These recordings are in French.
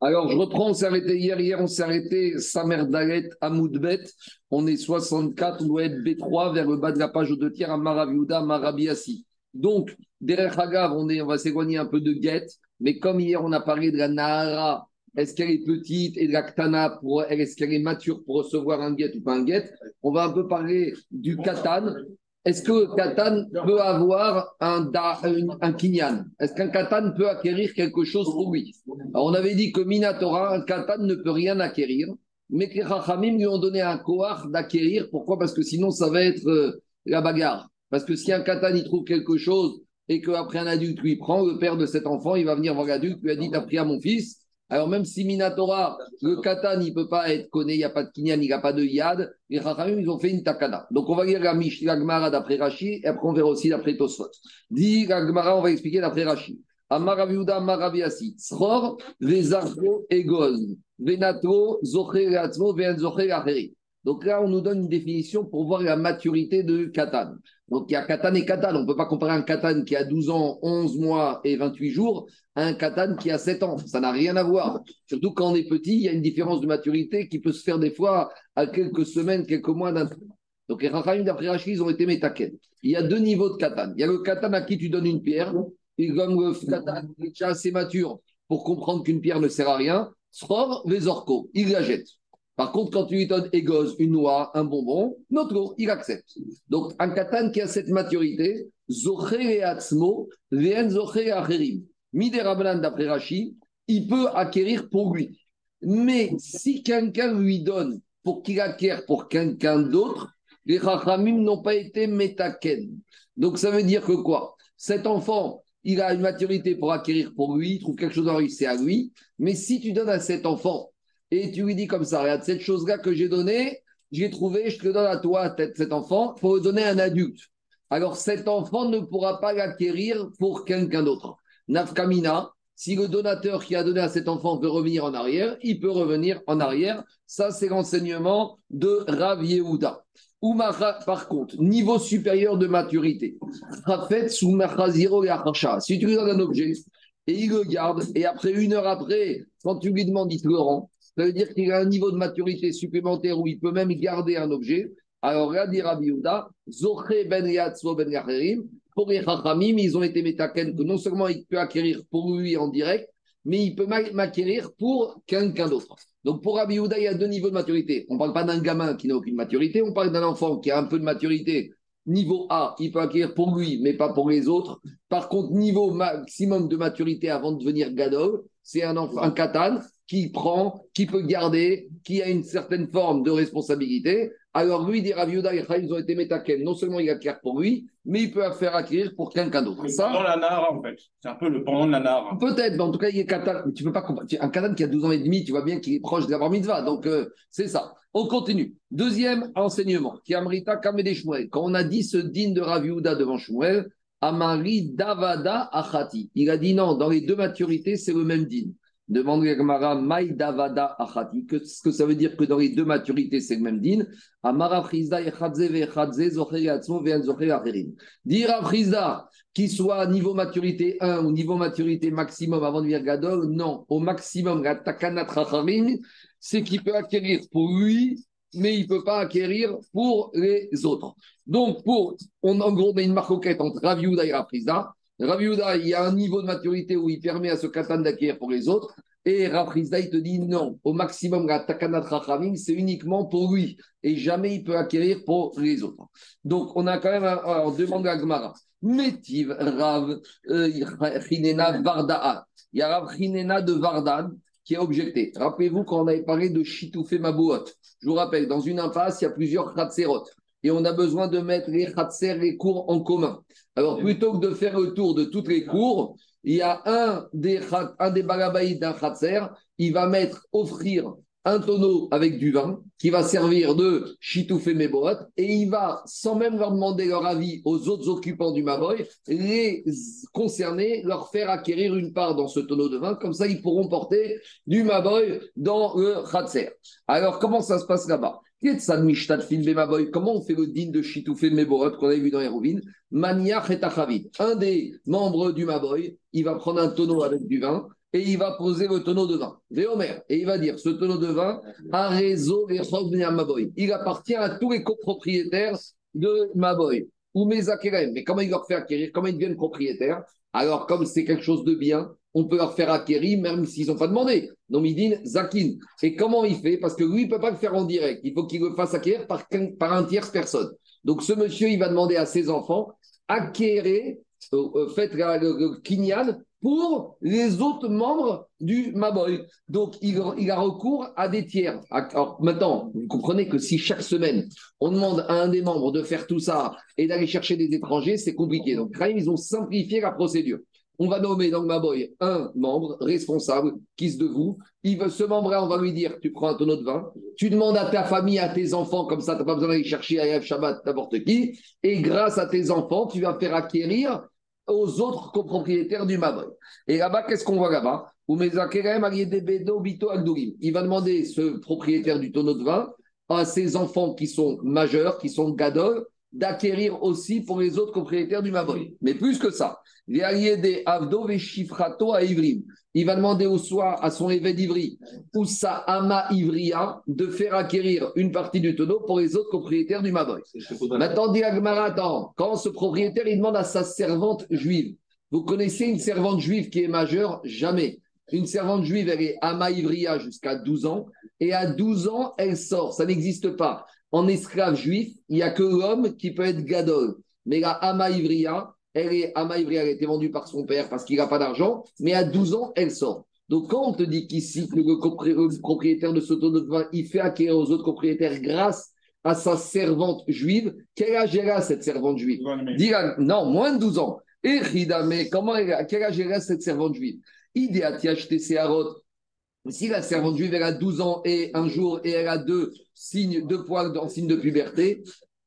Alors, je reprends, on s'est arrêté hier. Hier, on s'est arrêté Samer Dalet. On est 64, on doit être B3 vers le bas de la page au deux tiers à Marabiouda, Marabiassi. Donc, derrière Hagav, on, on va s'éloigner un peu de Get. Mais comme hier, on a parlé de la Nahara, est-ce qu'elle est petite et de la Ktana, est-ce qu'elle est mature pour recevoir un Get ou pas un Get On va un peu parler du Katan est-ce que Katan peut avoir un, un, kinyan? Est-ce qu'un Katan peut acquérir quelque chose pour lui? On avait dit que Minatora, un Katan ne peut rien acquérir, mais que les lui ont donné un koar d'acquérir. Pourquoi? Parce que sinon, ça va être euh, la bagarre. Parce que si un Katan il trouve quelque chose et qu'après un adulte lui prend, le père de cet enfant, il va venir voir l'adulte, lui a dit T'as pris à mon fils alors même si Minatora, le katan, il ne peut pas être connu, il n'y a pas de kinyan, il n'y a pas de yad, les rachamim, ils ont fait une takana. Donc on va lire la Mishnah d'après Rashi, et après on verra aussi d'après Tosfot. Dit la on va expliquer d'après Rashi. Amaraviuda Maraviasi, Sror, Vezarko, Egoz, Venato, Zocher, Atzmo, Ven Zocher. Donc là, on nous donne une définition pour voir la maturité de Katan. Donc il y a Katan et Katan. On ne peut pas comparer un Katan qui a 12 ans, 11 mois et 28 jours à un Katan qui a 7 ans. Ça n'a rien à voir. Surtout quand on est petit, il y a une différence de maturité qui peut se faire des fois à quelques semaines, quelques mois d'un Donc les Rachayim d'après Rachid, ils ont été métaken. Il y a deux niveaux de Katan. Il y a le Katan à qui tu donnes une pierre. Et comme le Katan est déjà assez mature pour comprendre qu'une pierre ne sert à rien, Sror, Vezorko, il la jette. Par contre, quand tu lui donnes Egos, une noix, un bonbon, notre il accepte. Donc, un katan qui a cette maturité, d'après Rashi, il peut acquérir pour lui. Mais si quelqu'un lui donne pour qu'il acquiert pour quelqu'un d'autre, les Chachamim n'ont pas été métaken. Donc, ça veut dire que quoi? Cet enfant, il a une maturité pour acquérir pour lui, il trouve quelque chose lui, c'est à lui. Mais si tu donnes à cet enfant et tu lui dis comme ça, regarde, cette chose-là que j'ai donnée, j'ai trouvé, je te donne à toi, cet enfant, le donner à un adulte. Alors cet enfant ne pourra pas l'acquérir pour quelqu'un d'autre. Nafkamina, si le donateur qui a donné à cet enfant veut revenir en arrière, il peut revenir en arrière. Ça, c'est l'enseignement de Rav Yehuda. par contre, niveau supérieur de maturité. Si tu lui donnes un objet et il le garde, et après une heure après, quand tu lui demandes, il te le rend, ça veut dire qu'il a un niveau de maturité supplémentaire où il peut même garder un objet. Alors, regardez Rabbi Yehuda, Zoché ben Yatzvo ben Yacherim, pour les Chachamim, ils ont été métaken que non seulement il peut acquérir pour lui en direct, mais il peut m'acquérir pour quelqu'un d'autre. Donc pour Rabbi Yehuda, il y a deux niveaux de maturité. On ne parle pas d'un gamin qui n'a aucune maturité, on parle d'un enfant qui a un peu de maturité. Niveau A, il peut acquérir pour lui, mais pas pour les autres. Par contre, niveau maximum de maturité avant de devenir gadol, c'est un, un katan qui prend, qui peut garder, qui a une certaine forme de responsabilité. Alors lui, dit Raviuda et ils ont été métaken. Non seulement il acquiert pour lui, mais il peut faire acquérir pour quelqu'un d'autre. Ça, pendant la Nara, en fait. C'est un peu le pendant de la Nara. Peut-être, mais en tout cas, il est katan. Tu peux pas Un katan qui a 12 ans et demi, tu vois bien qu'il est proche de la mitzvah. Donc, euh, c'est ça. On continue. Deuxième enseignement, qui Amrita Kamede Shmuel. Quand on a dit ce digne de Raviuda devant Shmuel, Amari Davada Achati. Il a dit non, dans les deux maturités, c'est le même digne. Demande Gamara Maïdavada Achati. Qu'est-ce que ça veut dire que dans les deux maturités, c'est le même din Amara Frizda Dire Frizda qu'il soit niveau maturité 1 ou niveau maturité maximum avant de Gadol, non. Au maximum, c'est qu'il peut acquérir pour lui, mais il ne peut pas acquérir pour les autres. Donc, pour, on, en gros, on a une marcoquette entre Raviuda et Rafrizda. Rav il y a un niveau de maturité où il permet à ce katan d'acquérir pour les autres. Et Rav il te dit non, au maximum, la takanat c'est uniquement pour lui. Et jamais il peut acquérir pour les autres. Donc, on a quand même, un, on demande à Gmara. Métiv Rav euh, Chinena Varda'a. Il y a Rav Chinena de Vardan qui a objecté. Rappelez-vous quand on avait parlé de Chitoufé Mabouot. Je vous rappelle, dans une impasse, il y a plusieurs Khatserot et on a besoin de mettre les khatser, les cours en commun. Alors, plutôt que de faire le tour de toutes les cours, il y a un des, un des d'un khatser, il va mettre, offrir un tonneau avec du vin qui va servir de chitoufé meboat et il va, sans même leur demander leur avis aux autres occupants du maboy, les concerner, leur faire acquérir une part dans ce tonneau de vin. Comme ça, ils pourront porter du maboy dans le khatser. Alors, comment ça se passe là-bas? Comment on fait le din de Chitoufé Meborot qu'on avait vu dans Hérovine Mania Un des membres du Maboy, il va prendre un tonneau avec du vin et il va poser le tonneau de vin. Véomer. Et il va dire ce tonneau de vin, un réseau Maboy. Il appartient à tous les copropriétaires de Maboy. Ou mes Mais comment il leur fait acquérir? Comment ils deviennent propriétaires? Alors, comme c'est quelque chose de bien, on peut leur faire acquérir même s'ils n'ont pas demandé. Nomidine, Zakin. Et comment il fait? Parce que lui, il ne peut pas le faire en direct. Il faut qu'il le fasse acquérir par, par un tierce personne. Donc ce monsieur, il va demander à ses enfants, acquérir, euh, euh, faites le, pour les autres membres du Maboy. Donc il, il, a recours à des tiers. Alors maintenant, vous comprenez que si chaque semaine, on demande à un des membres de faire tout ça et d'aller chercher des étrangers, c'est compliqué. Donc ils ont simplifié la procédure on va nommer dans ma boy un membre responsable qui se de vous. Il ce membre-là, on va lui dire tu prends un tonneau de vin, tu demandes à ta famille, à tes enfants, comme ça, tu n'as pas besoin d'aller chercher à Shabbat n'importe qui, et grâce à tes enfants, tu vas faire acquérir aux autres copropriétaires du Maboy. Et là-bas, qu'est-ce qu'on voit là-bas? Il va demander ce propriétaire du tonneau de vin à ses enfants qui sont majeurs, qui sont gadol, d'acquérir aussi pour les autres propriétaires du Maboy. Mais plus que ça, il va demander au soir à son évêque d'Ivry ou sa ama Ivria de faire acquérir une partie du tonneau pour les autres propriétaires du Maboy. Maintenant, dit attends, quand ce propriétaire il demande à sa servante juive, vous connaissez une servante juive qui est majeure? Jamais. Une servante juive, elle est ama Ivria jusqu'à 12 ans et à 12 ans, elle sort. Ça n'existe pas. En esclave juif, il n'y a que l'homme qui peut être gadol. Mais la ama Ivria, elle est Ama Ivri, elle a été vendue par son père parce qu'il n'a pas d'argent, mais à 12 ans, elle sort. Donc, quand on te dit qu'ici, le propriétaire de ce tonneau de vin, il fait acquérir aux autres propriétaires grâce à sa servante juive, quel âge elle a, cette servante juive? Non, moins de 12 ans. Et mais comment elle a, quel âge elle a, cette servante juive? Si la servante juive a 12 ans et un jour et elle a deux signes, deux poils en signe de puberté,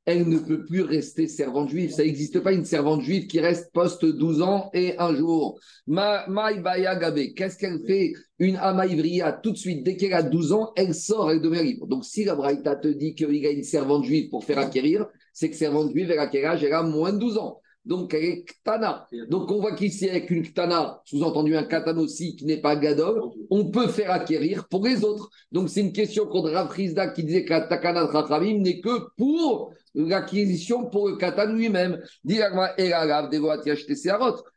elle ne peut plus rester servante juive. Ça n'existe pas une servante juive qui reste poste 12 ans et un jour. Qu'est-ce qu'elle fait Une Amaïvria, tout de suite, dès qu'elle a 12 ans, elle sort, elle devient libre. Donc si la Braïta te dit qu'il y a une servante juive pour faire acquérir, c'est que servante juive, elle a Elle a moins de 12 ans. Donc elle est ktana. Donc on voit qu'ici, avec une ktana, sous-entendu un katan aussi qui n'est pas gadol, on peut faire acquérir pour les autres. Donc c'est une question contre Rav qui disait que la takana de n'est que pour l'acquisition pour le katan lui-même.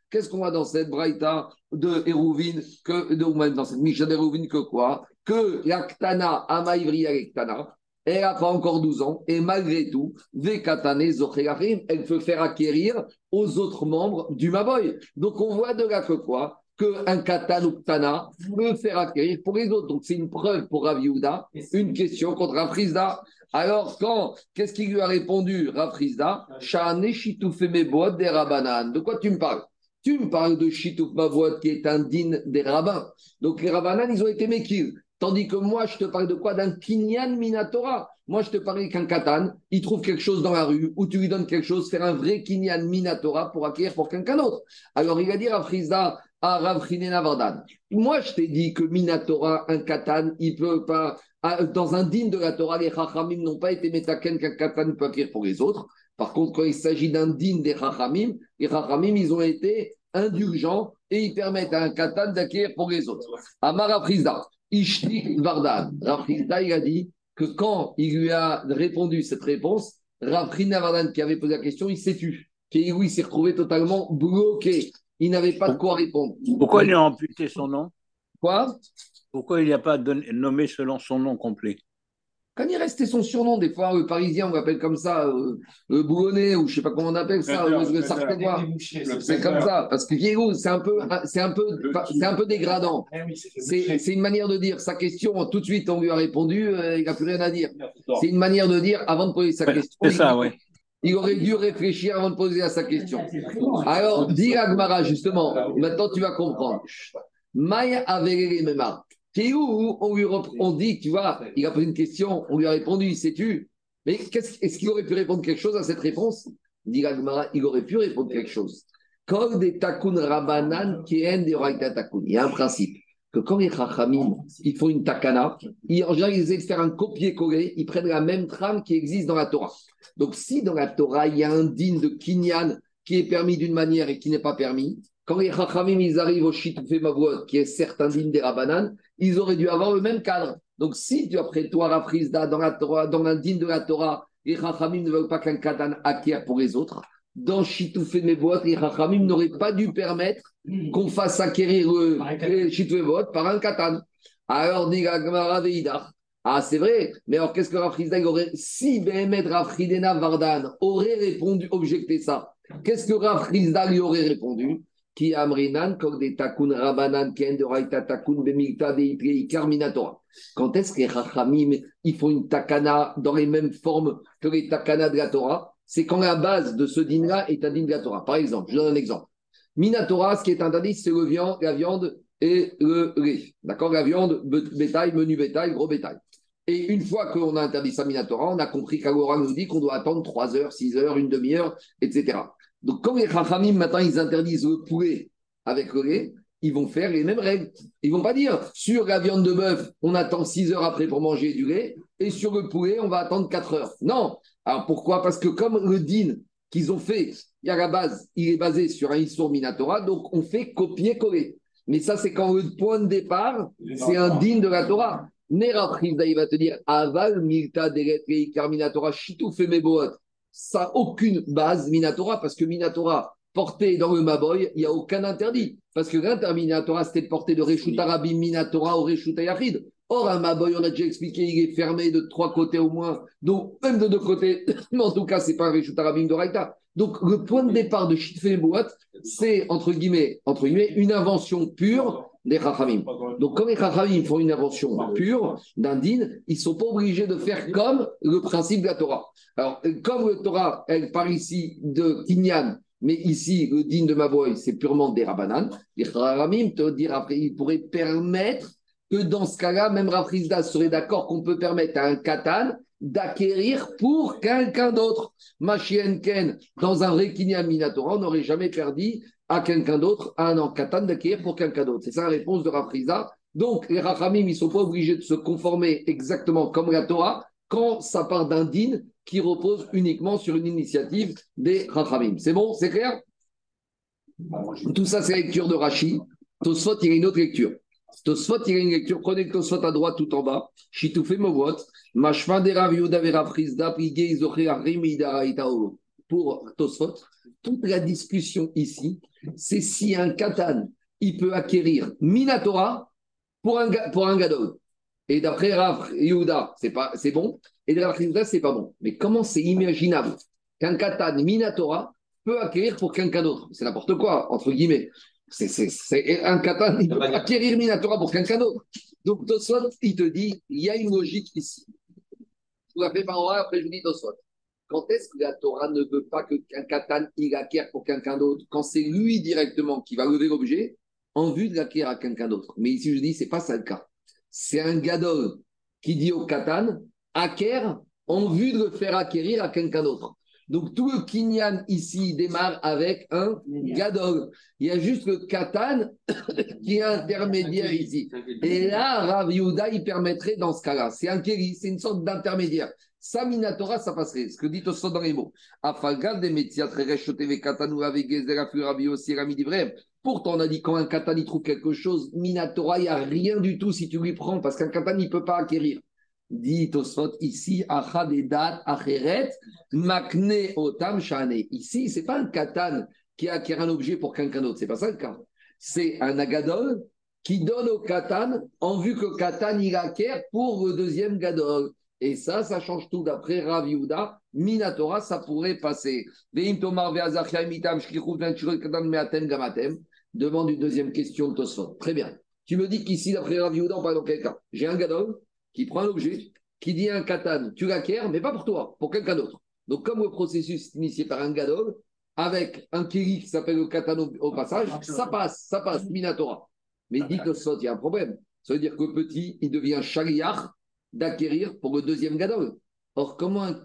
Qu'est-ce qu'on voit dans cette braïta de Hérouvine, que, de, dans cette Misha d'Hérouvine, que quoi? Que la ktana, amaïvri ktana, elle n'a pas encore 12 ans, et malgré tout, elle peut faire acquérir aux autres membres du Maboy. Donc on voit de là que quoi? Qu'un katan ou ktana peut faire acquérir pour les autres. Donc c'est une preuve pour Rav une question contre Rafrizda. Alors quand, qu'est-ce qu'il lui a répondu Rafrizda des Rabanan. De quoi tu me parles? Tu me parles de Shitouf Mavot qui est un din des rabbins. Donc les Rabbanan, ils ont été mékir. Tandis que moi, je te parle de quoi? D'un kinyan minatora. Moi, je te parle qu'un katan, il trouve quelque chose dans la rue, ou tu lui donnes quelque chose, faire un vrai kinyan minatora pour acquérir pour quelqu'un d'autre. Alors, il va dire à Frisda, à Rav Vardan, moi, je t'ai dit que minatora, un katan, il peut pas, dans un digne de la Torah, les chachamim n'ont pas été métaken qu'un katan peut acquérir pour les autres. Par contre, quand il s'agit d'un digne des chachamim, les chachamim, ils ont été indulgents et ils permettent à un katan d'acquérir pour les autres. Amara Frisda, Ishtik Vardan. Il a dit que quand il lui a répondu cette réponse, Rafrina Vardan, qui avait posé la question, il s'est tu. Et il s'est retrouvé totalement bloqué. Il n'avait pas de quoi répondre. Pourquoi il a amputé son nom? Quoi? Pourquoi il n'y a pas nommé selon son nom complet? Quand il restait son surnom, des fois, le parisien, on l'appelle comme ça, euh, le boulonnais, ou je ne sais pas comment on appelle ça, le, le C'est comme ça, parce que Diego, c'est un peu, c'est un peu, c'est un peu dégradant. Eh c'est une manière de dire sa question, tout de suite, on lui a répondu, euh, il n'a plus rien à dire. C'est une manière de dire, avant de poser sa question. C'est ça, oui. Il aurait dû réfléchir avant de poser à sa question. Alors, dis Agmara, justement, maintenant tu vas comprendre. Maya avait les mêmes où on lui on dit, tu vois, il a posé une question, on lui a répondu, sais-tu Mais est-ce qu'il aurait pu répondre quelque chose à cette réponse? Dit il aurait pu répondre quelque chose. Il y a un principe. que quand les Chachamim, ils font une takana, ils, en général, ils essaient de faire un copier-coller, ils prennent la même trame qui existe dans la Torah. Donc, si dans la Torah, il y a un din de Kinyan qui est permis d'une manière et qui n'est pas permis, quand les Chachamim, ils arrivent au Shitufé Mavot, qui est certain din des Rabanan, ils auraient dû avoir le même cadre. Donc, si tu, après toi, Rafrizda, dans la Torah, dans de la Torah, les Chachamim ne veulent pas qu'un Katan acquiert pour les autres, dans Shitufé Mavot, les Chachamim n'auraient pas dû permettre qu'on fasse acquérir le Shitufé par un Katan. Alors, dit Gamara Veidar. Ah, c'est vrai, mais alors qu'est-ce que Rafrizda aurait. Si Behemet Rafridena Vardan aurait répondu, objecté ça, qu'est-ce que Rafrizda lui aurait répondu? Amrinan takun rabanan ken de takun bemilta carminatora. Quand est-ce que les rachamim ils font une takana dans les mêmes formes que les takana de la Torah? C'est quand la base de ce din-là est un din de la Torah. Par exemple, je donne un exemple. Minatora, ce qui est interdit, c'est le viande, la viande et le lait. D'accord? La viande, bétail, menu bétail, gros bétail. Et une fois qu'on a interdit ça Minatora, on a compris qu'Agora nous dit qu'on doit attendre 3 heures, 6 heures, une demi-heure, etc. Donc, quand les Chachamim, maintenant, ils interdisent le poulet avec le lait, ils vont faire les mêmes règles. Ils vont pas dire sur la viande de bœuf, on attend 6 heures après pour manger du lait, et sur le poulet, on va attendre 4 heures. Non. Alors pourquoi? Parce que comme le din qu'ils ont fait, il y a la base, il est basé sur un Issour Minatora, donc on fait copier-coller. Mais ça, c'est quand le point de départ, c'est un din de la Torah. Nera il va te dire Aval, Milta, Deret, Carminatora, Chitou, Femeboot ça n'a aucune base Minatora, parce que Minatora, porté dans le Maboy, il n'y a aucun interdit. Parce que l'interminatora, c'était de porter de Minatora au Reshut Yachid. Or, un Maboy, on a déjà expliqué, il est fermé de trois côtés au moins, donc même de deux côtés, mais en tout cas, ce n'est pas un Reshut Arabim de Raïta. Donc, le point de départ de Shitfe Boat, c'est, entre guillemets, entre guillemets, une invention pure des Chachamim. Donc, quand les Chachamim font une invention pure d'un din, ils ne sont pas obligés de faire comme le principe de la Torah. Alors, comme la Torah, elle part ici de Kinyan, mais ici, le din de Mavoy, c'est purement des Rabbanan, les Chachamim te dire après, ils pourraient permettre que dans ce cas-là, même Rafrizda serait d'accord qu'on peut permettre à un katan d'acquérir pour quelqu'un d'autre. Machienken, dans un vrai Kinyan Minatora, on n'aurait jamais perdu à quelqu'un d'autre, à un katan d'acquérir pour quelqu'un d'autre. C'est ça la réponse de Rafriza. Donc, les Rachamim, ils ne sont pas obligés de se conformer exactement comme la Torah quand ça part d'un din qui repose uniquement sur une initiative des Rachamim. C'est bon? C'est clair? Tout ça, c'est la lecture de Rashi. Tosfot, il y a une autre lecture. Tosfot, il y a une lecture. Prenez Tosfot à droite tout en bas. Shitoufé Movot. Mashma de Rav Yuda Verafrizda, Pour Tosfot, toute la discussion ici, c'est si un katan, il peut acquérir Minatora pour un, pour un gadol. Et d'après Rav Yehuda, c'est, pas, c'est bon. Et d'après Rav Yehuda, c'est pas bon. Mais comment c'est imaginable qu'un katan Minatora peut acquérir pour quelqu'un d'autre? C'est n'importe quoi, entre guillemets. C'est, c'est, un katan, il peut acquérir Minatora pour quelqu'un d'autre. Donc Tosfot, il te dit, il y a une logique ici. Vous la fais par après je vous dis Tosfot. Quand est-ce que la Torah ne veut pas qu'un katan il acquiert pour quelqu'un d'autre? Quand c'est lui directement qui va lever l'objet en vue de l'acquérir à quelqu'un d'autre. Mais ici, je dis, c'est pas ça le cas. C'est un gadol qui dit au katan acquiert en vue de le faire acquérir à quelqu'un d'autre. Donc tout le kinyan ici démarre avec un gadol. Il y a juste le katan qui est intermédiaire ici. Et là, Rav Yehuda, il permettrait dans ce cas-là. C'est un kéli, c'est une sorte d'intermédiaire. Ça, Minatora, ça passerait. Ce que dit Tosso dans les mots. Pourtant, on a dit quand un katan il trouve quelque chose, Minatora, il n'y a rien du tout si tu lui prends, parce qu'un katan, il ne peut pas acquérir. Dit Tosfot ici, Acheret, Makne Otam Shane. Ici, ce n'est pas un katan qui acquiert un objet pour quelqu'un d'autre, c'est pas ça le cas. C'est un agadol qui donne au katan en vue que katan il acquiert pour le deuxième gadol. Et ça, ça change tout. D'après Rav Yehuda, Minatora, ça pourrait passer. Demande une deuxième question de Tosfot. Très bien. Tu me dis qu'ici, d'après Rav Yehuda, on parle dans quel cas J'ai un gadol qui prend un objet, qui dit un katan, tu l'acquiers, mais pas pour toi, pour quelqu'un d'autre. Donc, comme le processus est initié par un gadol, avec un kiri qui s'appelle le katan au, passage, ça passe, ça passe, Minatora. Mais dit Tosfot, il y a un problème. Ça veut dire que petit, il devient chariach d'acquérir pour le deuxième gadol. Or, comment un,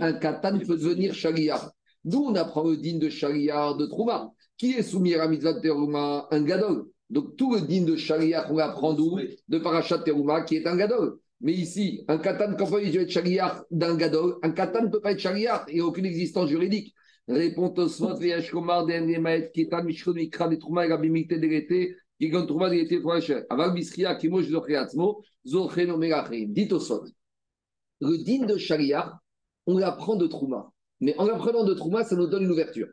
un katan peut devenir shaliar D'où on apprend le digne de shaliar de Trouma? Qui est soumis à la mitzvah de Terouma? Un gadol. Donc tout le din de Shaliach, on apprend d'où De Parashat Teruma, qui est un gadol. Mais ici, un katan, quand il peut être d'un gadol, un katan ne peut pas être Shaliach, il n'y a aucune existence juridique. Tosfot, Komar, Mishron, Mikra, des Trouma, et Rabimikte, Derete, qui gagne Trouma, Derete, Foracher. Aval Bisria, Kimo, Zochreatzmo, Zocheno, Melachim. Dit Tosfot. Le din de Shaliach, on l'apprend de Trouma. Mais en l'apprenant de Trouma, ça nous donne une ouverture.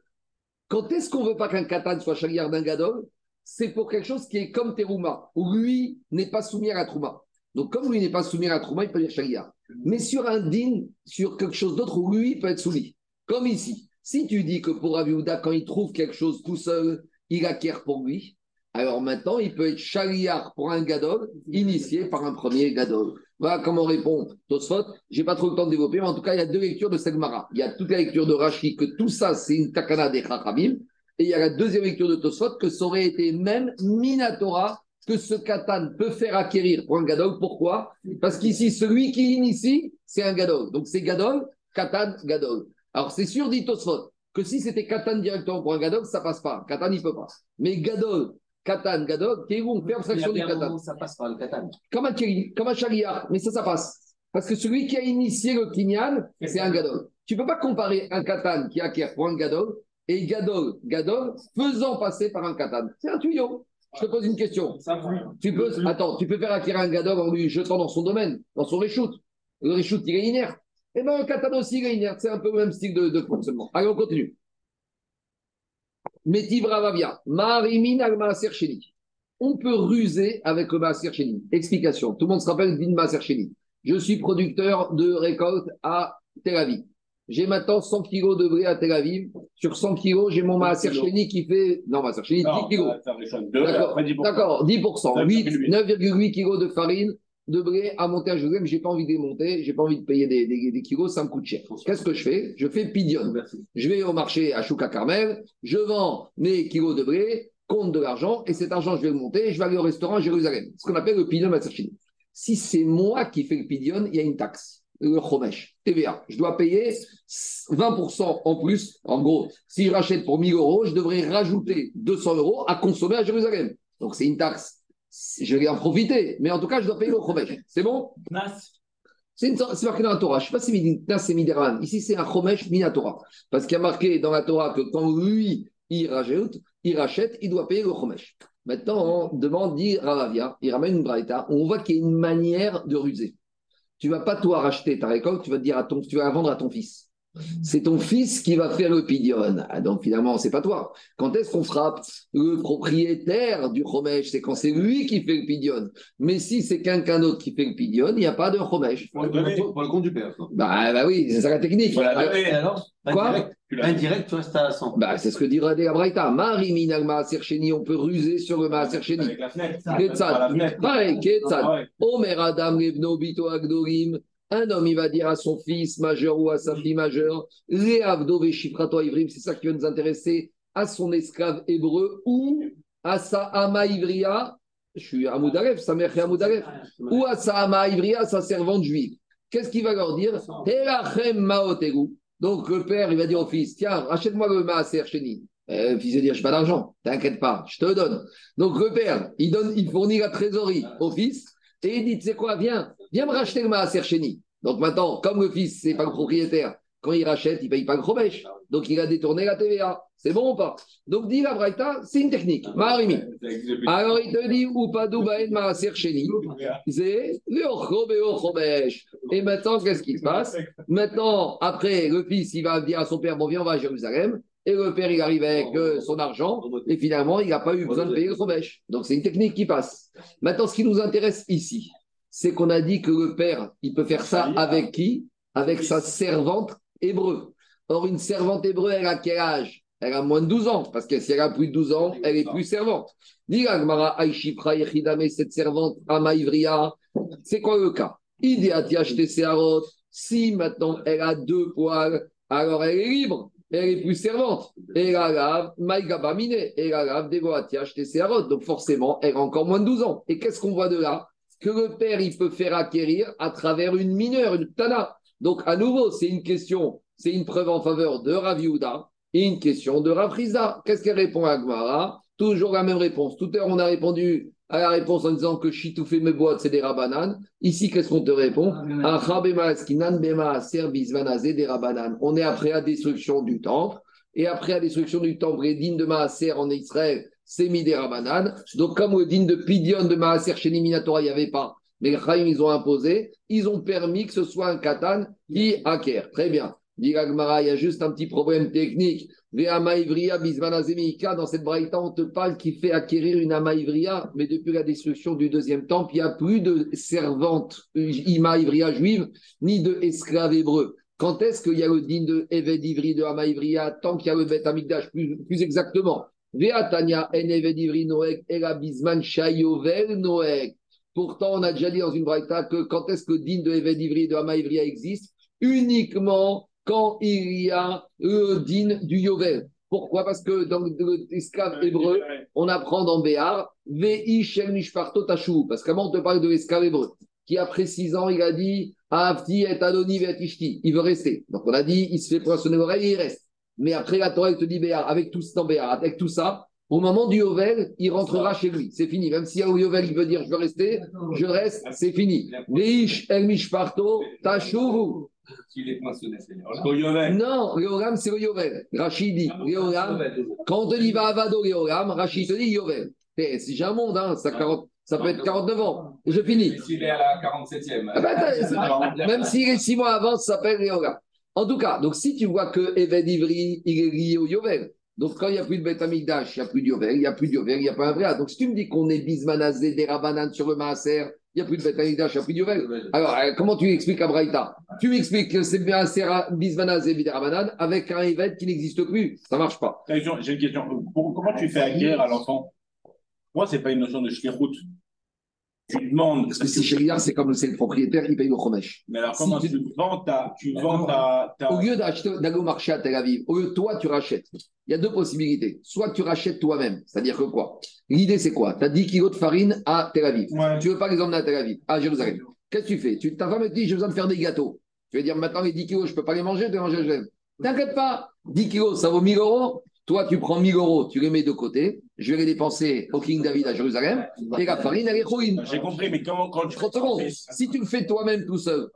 Quand est-ce qu'on veut pas qu'un katan soit Shaliach d'un gadol? C'est pour quelque chose qui est comme Terouma, où lui n'est pas soumis à Trouma. Donc, comme lui n'est pas soumis à Trouma, il peut dire Sharia. Mais sur un din, sur quelque chose d'autre, où lui peut être soumis. Comme ici. Si tu dis que pour Aviouda, quand il trouve quelque chose tout seul, il acquiert pour lui, alors maintenant, il peut être Shaliar pour un Gadol, initié par un premier Gadol. Voilà comment répond Tosfot. Je n'ai pas trop le temps de développer, mais en tout cas, il y a deux lectures de Segmara. Il y a toute la lecture de Rashi, que tout ça, c'est une takana des Chachamim. Et il y a la deuxième lecture de Tosfot que ça aurait été même Minatora que ce katan peut faire acquérir pour un gadol. Pourquoi? Parce qu'ici, celui qui initie, c'est un gadol. Donc c'est gadol, katan, gadol. Alors c'est sûr, dit Tosfot, que si c'était katan directement pour un gadol, ça passe pas. Katan, il peut pas. Mais gadol, katan, gadol, on fait abstraction du katan. Ça passe par le katan. Comme un comme un mais ça, ça passe. Parce que celui qui a initié le kinyan, c'est un gadol. Tu peux pas comparer un katan qui acquiert pour un gadol et Gadol, Gadol, faisant passer par un katan. C'est un tuyau. Je te pose une question. Tu peux, attends, tu peux faire acquérir un Gadol en lui jetant dans son domaine, dans son reshoot. Le reshoot, il est inerte. Et eh bien, un katan aussi, il est inerte. C'est un peu le même style de, fonctionnement. Allez, on continue. Marimin al On peut ruser avec le Maaser Explication. Tout le monde se rappelle d'une Maaser Je suis producteur de récolte à Tel Aviv. J'ai maintenant 100 kg de blé à Tel Aviv. Sur 100 kg, j'ai mon Maaser qui fait. Non, Maaser Chéni, 10 kg. D'accord, 10%. 9,8 kg de farine de blé à monter à Jérusalem. Je n'ai pas envie de démonter, je n'ai pas envie de payer des, des, kilos, ça me coûte cher. Qu'est-ce que je fais? Je fais pidion. Je vais au marché à Chouka Carmel, je vends mes kilos de blé, compte de l'argent, et cet argent, je vais le monter, et je vais aller au restaurant à Jérusalem. Ce qu'on appelle le pidion Maaser Si c'est moi qui fais le pidion, il y a une taxe le Chomesh, TVA. Je dois payer 20% en plus. En gros, si je rachète pour 1000 euros, je devrais rajouter 200 euros à consommer à Jérusalem. Donc c'est une taxe. Je vais en profiter. Mais en tout cas, je dois payer le Chomesh. C'est bon? C'est marqué dans la Torah. Je ne sais pas si c'est Miderman. Ici, c'est un Chomesh Minatora. Parce qu'il y a marqué dans la Torah que quand lui, il rachète, il, rachète, il doit payer le Chomesh. Maintenant, on demande, dit Ravavia, il ramène une braïta, on voit qu'il y a une manière de ruser tu vas pas toi racheter ta récolte, tu vas dire à ton, tu vas la vendre à ton fils. C'est ton fils qui va faire le pidion. Ah, donc finalement, c'est pas toi. Quand est-ce qu'on frappe le propriétaire du chomèche C'est quand c'est lui qui fait le pidion. Mais si c'est quelqu'un d'autre qui fait le pidion, il n'y a pas de chomèche. Pour, le compte du père. Bah, bah, oui, c'est ça la technique. alors, Quoi? Indirect, tu restes à 100. Bah, c'est ce que dira des Abraïta. Mari minal maasercheni, on peut ruser sur le maasercheni. Avec la fenêtre. Pareil, Ketzad. Omer Adam Revno Bito Agdorim. Un homme, il va dire à son fils majeur ou à sa fille majeure, Léavdo Veshifrato Ivrim, c'est ça qui va nous intéresser, à son esclave hébreu ou à sa ama ivria, je suis à Moudaref, sa mère est à Moudaref, ou à sa ama ivria, sa servante juive. Qu'est-ce qu'il va leur dire? Donc le père, il va dire au fils, tiens, achète-moi le maaser chéni. Euh, fils va dire, je n'ai pas d'argent, t'inquiète pas, je te donne. Donc le père, il, donne, il fournit la trésorerie au fils, et il dit, tu sais quoi, viens, viens me racheter le Maaser Chéni. Donc maintenant, comme le fils, c'est pas le propriétaire, quand il rachète, il ne paye pas le chromèche. Donc il a détourné la TVA. C'est bon ou pas? Donc dit la Braïta, c'est une technique. Maharimi. Alors il te dit, ou pas Maaser Chéni. C'est Et maintenant, qu'est-ce qui se passe? Maintenant, après, le fils, il va dire à son père, bon, viens, on va à Jérusalem. Et le père, il arrive avec euh, son argent, et finalement, il n'a pas eu besoin de payer le chomèche. Donc, c'est une technique qui passe. Maintenant, ce qui nous intéresse ici, c'est qu'on a dit que le père, il peut faire ça avec qui? Avec sa servante hébreu. Or, une servante hébreu, elle a quel âge? Elle a moins de 12 ans, parce que si elle a plus de 12 ans, elle est plus servante. Dis cette servante Amaïvria, c'est quoi le cas? Si maintenant elle a deux poils, alors elle est libre elle est plus servante. Et la lave, et la lave Donc forcément, elle a encore moins de 12 ans. Et qu'est-ce qu'on voit de là? Que le père, il peut faire acquérir à travers une mineure, une tana. Donc à nouveau, c'est une question, c'est une preuve en faveur de Rav et une question de Rav Qu'est-ce qu'elle répond à Gmara Toujours la même réponse. Tout à l'heure, on a répondu à la réponse en disant que chitoufé mes boîtes, c'est des rabananes. Ici, qu'est-ce qu'on te répond? On est après la destruction du temple. Et après la destruction du temple, les dînes de Maaser en Israël, c'est mis des rabananes. Donc, comme le dîne de Pidion de Maaser chez Niminatora, il n'y avait pas, mais les ils ont imposé, ils ont permis que ce soit un katan qui acquiert. Très bien. Dit il y a juste un petit problème technique. Dans cette braïta, on te parle qui fait acquérir une Amaïvria, mais depuis la destruction du deuxième temple, il n'y a plus de servantes Imaïvria juive, ni de esclaves hébreux. Quand est-ce qu'il y a le digne de Eved Ivri de Amaïvria Tant qu'il y a le Bet Amigdash, plus, plus exactement? Pourtant, on a déjà dit dans une braïta que quand est-ce que le digne de Eved Ivri de Amaïvria existe? Uniquement quand il y a le din du Yovel. Pourquoi? Parce que dans l'esclave hébreu, on apprend dans Béar, Vei Mishparto Tachou. Parce qu'avant, on te parle de l'esclave hébreu, qui après six ans, il a dit Avti et Adoni. Il veut rester. Donc on a dit, il se fait poinçonner l'oreille et il reste. Mais après, la Torah, elle te dit Béar, avec tout ça, Béar, avec tout ça, au moment du Yovel, il rentrera chez lui. C'est fini. Même si au Yovel, il veut dire je veux rester, je reste, c'est fini. Veish El Mishparto Tachou. S'il est poinçonné, c'est Non, Yoram, c'est le Yovel. Rachid dit, Yoram, quand on te dit va Avado Yoram, Rachid te dit Yovel. C'est déjà un monde, hein, ça, ça peut être 49 ans. Je finis. S'il est à la 47e. Ah ben, même s'il est 6 mois avant, ça s'appelle Yoram. En tout cas, donc si tu vois que Eved Ivri, il est lié au Yovel, donc quand il n'y a plus de Beth Amikdash, il n'y a plus de Yovel, il n'y a plus de Yovel, il n'y a pas un vrai. Donc si tu me dis qu'on est Bismanazé, des Rabanan sur le Maaser, il n'y a plus de Beth Amikdash, il n'y a plus de Yovel. Alors euh, comment tu expliques à Braïta Tu m'expliques que c'est Bismanazé, des Rabanan avec un Eved qui n'existe plus. Ça ne marche pas. J'ai une question. Comment tu fais acquérir à l'enfant? Moi, ce n'est pas une notion de shkirut. Tu demandes. Parce que si chez c'est comme c'est le propriétaire, il paye le chômage. Mais alors, comment tu, vends ta. Tu vends ta, Au lieu d'aller au marché à Tel Aviv, au lieu de toi, tu rachètes. Il y a deux possibilités. Soit tu rachètes toi-même, c'est-à-dire que quoi? L'idée, c'est quoi? Tu as 10 kilos de farine à Tel Aviv. Tu veux pas les emmener à Tel Aviv, à Jérusalem. Qu'est-ce que tu fais? Tu, Ta femme te dit j'ai besoin de faire des gâteaux. Tu veux dire maintenant, les 10 kilos, je ne peux pas les manger, je vais manger Jérusalem. T'inquiète pas, 10 kilos, ça vaut 1000 euros. Toi, tu prends 1000 euros, tu les mets de côté. Je vais les dépenser au King David à Jérusalem. Et la farine, elle est ruine. J'ai compris, mais comment quand tu. 30 secondes. Si tu le fais toi-même tout seul,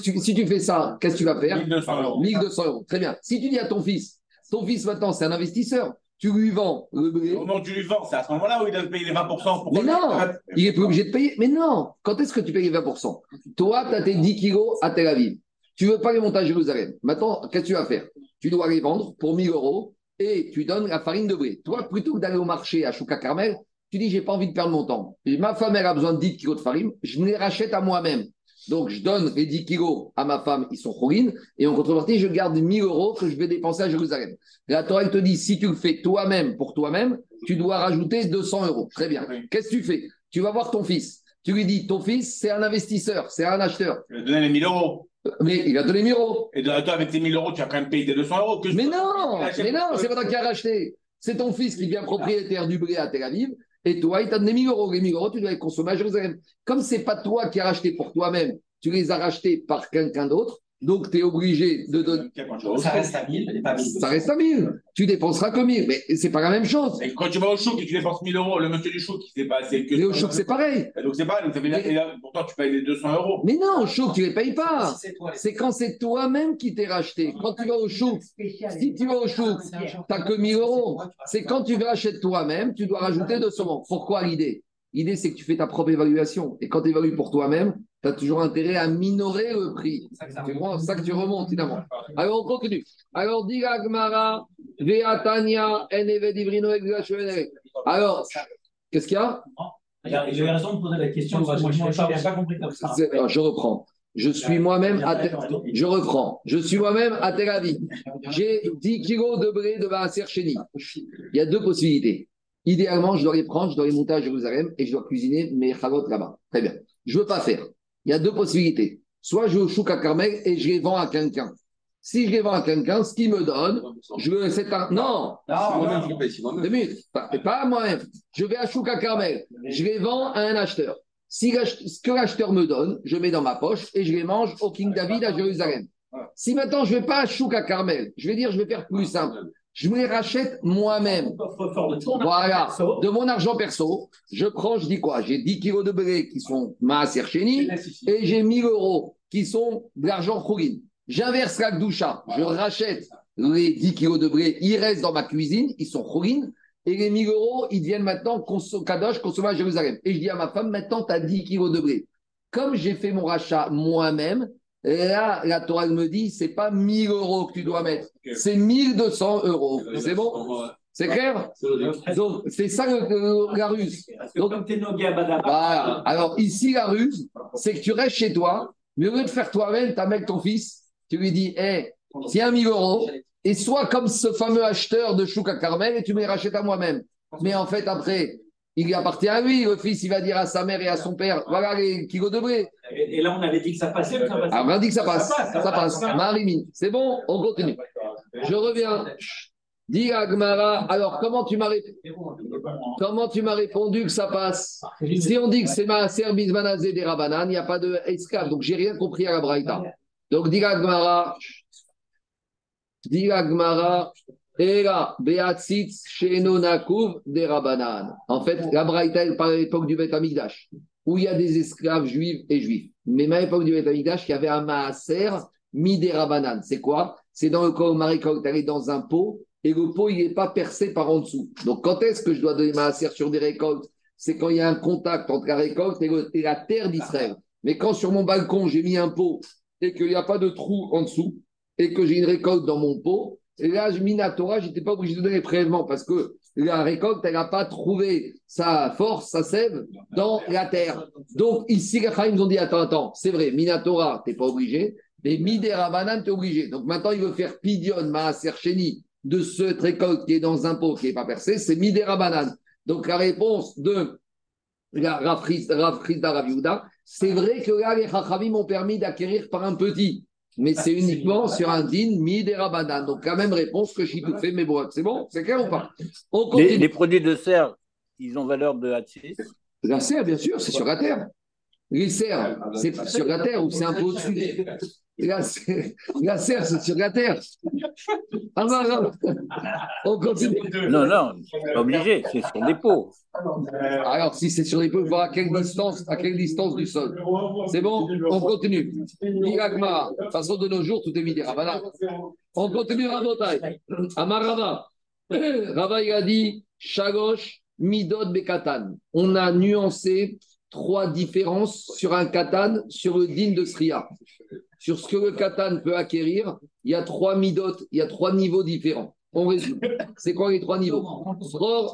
si tu fais ça, qu'est-ce que tu vas faire 1200 euros. 1200 euros. Très bien. Si tu dis à ton fils, ton fils maintenant, c'est un investisseur. Tu lui vends le blé. Comment tu lui vends C'est à ce moment-là où il doit payer les 20%. mais non, il est plus obligé de payer. Mais non, quand est-ce que tu payes les 20% Toi, tu as tes 10 kilos à Tel Aviv. Tu veux pas les monter à Jérusalem. Maintenant, qu'est-ce que tu vas faire? Tu dois les vendre pour 1000 euros et tu donnes la farine de blé. Toi, plutôt que d'aller au marché à Chouka Carmel, tu dis j'ai pas envie de perdre mon temps. ma femme, elle a besoin de 10 kilos de farine, je me les rachète à moi-même. Donc, je donne les 10 kilos à ma femme, ils sont chourines, et en contrepartie, je garde 1000 euros que je vais dépenser à Jérusalem. La Torah, elle te dit, si tu le fais toi-même pour toi-même, tu dois rajouter 200 euros. Très bien. Qu'est-ce que tu fais? Tu vas voir ton fils. Tu lui dis, ton fils, c'est un investisseur, c'est un acheteur. Tu vas donner les 1000 euros. Mais il a donné 1000 euros. Et toi, avec tes 1000 euros, tu as quand même payé tes 200 euros. mais, non, mais non, c'est pas toi qui as racheté. C'est ton fils qui devient propriétaire du blé à Tel Aviv. Et toi, il t'a donné 1000 euros. Les 1000 euros, tu dois les consommer à Jérusalem. Comme c'est pas toi qui as racheté pour toi-même, tu les as rachetés par quelqu'un d'autre, donc, tu es obligé de donner. Ça reste à 1000, pas 1000. Ça reste à 1000. Tu dépenseras que 1000. Mais c'est pas la même chose. Et quand tu vas au chouk et tu dépenses 1000 euros, le monsieur du chouk, c'est pas. Que mais au chouk, c'est pareil. Donc, c'est pareil. Donc, mais... pourtant, tu payes les 200 euros. Mais non, au chouk, tu les payes pas. c'est quand c'est toi-même qui t'es racheté. Quand tu vas au chouk, si tu vas au chouk, tu n'as que 1000 euros. C'est quand tu vas acheter toi-même, tu dois rajouter 200 euros. Pourquoi l'idée? L'idée, c'est que tu fais ta propre évaluation. Et quand tu évalues pour toi-même, tu as toujours intérêt à minorer le prix. C'est ça que tu remontes, finalement. Alors, on continue. Alors, dit Gmara, Veatania, Alors, qu'est-ce qu'il y a? J'ai raison de poser la question. Je pas compris comme ça. Je reprends. Je suis moi-même à Je reprends. Je suis moi-même à Tel Aviv. J'ai 10 kilos de blé de Baaser Cheni. Il y a deux possibilités. Idéalement, je dois les prendre, je dois les monter à Jérusalem et je dois cuisiner mes chalotes là-bas. Très bien. Je ne veux pas faire. Il y a deux possibilités. Soit je vais au chouk à Carmel et je les vends à quelqu'un. Si je les vends à quelqu'un, ce qu'il me donne, je veux c'est un. Non, non, deux minutes. Pas, moi-même. Je vais à chouk à Carmel. Je les vends à un acheteur. Si ce que l'acheteur me donne, je mets dans ma poche et je les mange au King David à Jérusalem. Si maintenant je ne vais pas à chouk à Carmel, je vais dire, je vais faire plus simple. Je me les rachète moi-même. Voilà, de mon argent perso, je prends, je dis quoi? J'ai 10 kilos de blé qui sont maaser chéni et j'ai 1000 euros qui sont de l'argent chourine. J'inverse la doucha, je rachète les 10 kilos de blé, ils restent dans ma cuisine, ils sont chourine, et les 1000 euros, ils deviennent maintenant kadosh, consommés à Jérusalem. Et je dis à ma femme, maintenant, tu as 10 kilos de blé. Comme j'ai fait mon rachat moi-même, là, la Torah me dit, c'est pas 1000 euros que tu dois mettre, c'est 1200 euros. C'est bon C'est clair Donc, c'est ça la ruse. Donc, voilà. Alors, ici, la ruse, c'est que tu restes chez toi, mais au lieu de faire toi-même, tu avec ton fils, tu lui dis, hé, tiens 1000 euros, et sois comme ce fameux acheteur de chouk à Carmel et tu me les rachètes à moi-même. Mais en fait, après, il appartient à lui. Le fils, il va dire à sa mère et à son père voilà les kilos de blé. Et, là, on avait dit que ça passait ou ça passait ah, On a dit que ça passe. Ça passe. Marimine. C'est bon On continue. Je reviens. Dis Agmara, alors comment tu m'as comment tu m'as répondu que ça passe? Si on dit que c'est ma service manazé des Rabanan, il n'y a pas de esclave, donc j'ai rien compris à la Braïta. Donc dis Agmara, Dit Agmara, En fait, la Braïta, par l'époque du Beth Amikdash, où il y a des esclaves juifs et juifs. Mais à l'époque du Beth Amikdash, il y avait un Maaser mi des Rabanan. C'est quoi? C'est dans le où Marie quand elle est dans un pot et le pot, il n'est pas percé par en dessous. Donc, quand est-ce que je dois donner Maaser sur des récoltes? C'est quand il y a un contact entre la récolte et, la terre d'Israël. Mais quand sur mon balcon, j'ai mis un pot et qu'il n'y a pas de trou en dessous, et que j'ai une récolte dans mon pot, et là, je Minatora, je n'étais pas obligé de donner prélèvement parce que la récolte, elle n'a pas trouvé sa force, sa sève dans la terre. Donc, ici, les nous ont dit Attends, attends, c'est vrai, Minatora, tu n'es pas obligé, mais Midera Banan, tu es obligé. Donc, maintenant, il veut faire Pidion, Maaser Cheni, de cette récolte qui est dans un pot qui n'est pas percé, c'est Midera Banan. Donc, la réponse de la Rafris d'Araviouda, c'est vrai que là, les Chachamim m'ont permis d'acquérir par un petit mais c'est uniquement sur un din mi des rabanan. Donc la même réponse que fait mes boîtes. C'est bon C'est clair ou pas? Les, produits de serre, ils ont valeur de Hatsis La serre, bien sûr, c'est sur la terre. Les serres, c'est sur la terre ou c'est un peu au-dessus la, la serre, c'est sur la terre. Ah non, non. On continue. Non, non, pas obligé, c'est sur des pots. Alors, si c'est sur des pots, il faut voir à quelle distance, à quelle distance du sol. C'est bon On continue. De toute façon, de nos jours, tout est mis des On continue Rabotai. Amarava. Rava, il a dit Shagosh, Midot, Bekatan. On a nuancé trois différences sur un katan, sur le din de Sriya sur ce que le katan peut acquérir, il y a trois midotes, il y a trois niveaux différents. On résume. C'est quoi les trois niveaux?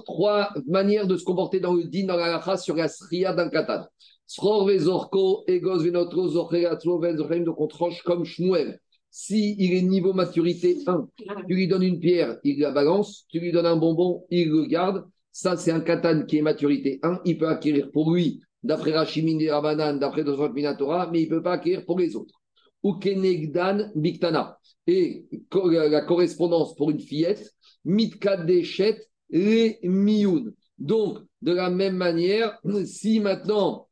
Trois manières de se comporter dans le din, dans la sur la sriya d'un katan. Sror vezorko, egos donc on tranche comme shmuel. Si il est niveau maturité 1, tu lui donnes une pierre, il la balance, tu lui donnes un bonbon, il le garde. Ça, c'est un katan qui est maturité 1, il peut acquérir pour lui, d'après Rachimin et Rabanan, d'après Dosot Minatora, mais il ne peut pas acquérir pour les autres ou Kenegdan Biktana. Et la correspondance pour une fillette, Mitkadeshet les Mioun. Donc, de la même manière, si maintenant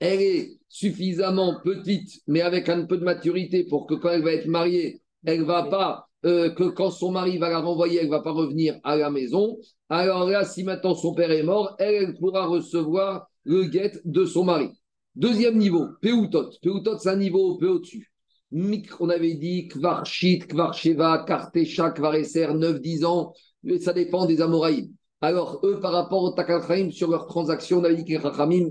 elle est suffisamment petite, mais avec un peu de maturité pour que quand elle va être mariée, elle va pas, euh, que quand son mari va la renvoyer, elle va pas revenir à la maison. Alors là, si maintenant son père est mort, elle, elle pourra recevoir le guet de son mari. Deuxième niveau, Peutot. Peutot, c'est un niveau peu au-dessus. On avait dit Kvarchit, Kvarcheva, Kartesha, Kvareser, 9-10 ans, mais ça dépend des Amoraïm. Alors, eux, par rapport au Takalchaim, sur leurs transactions, on avait dit que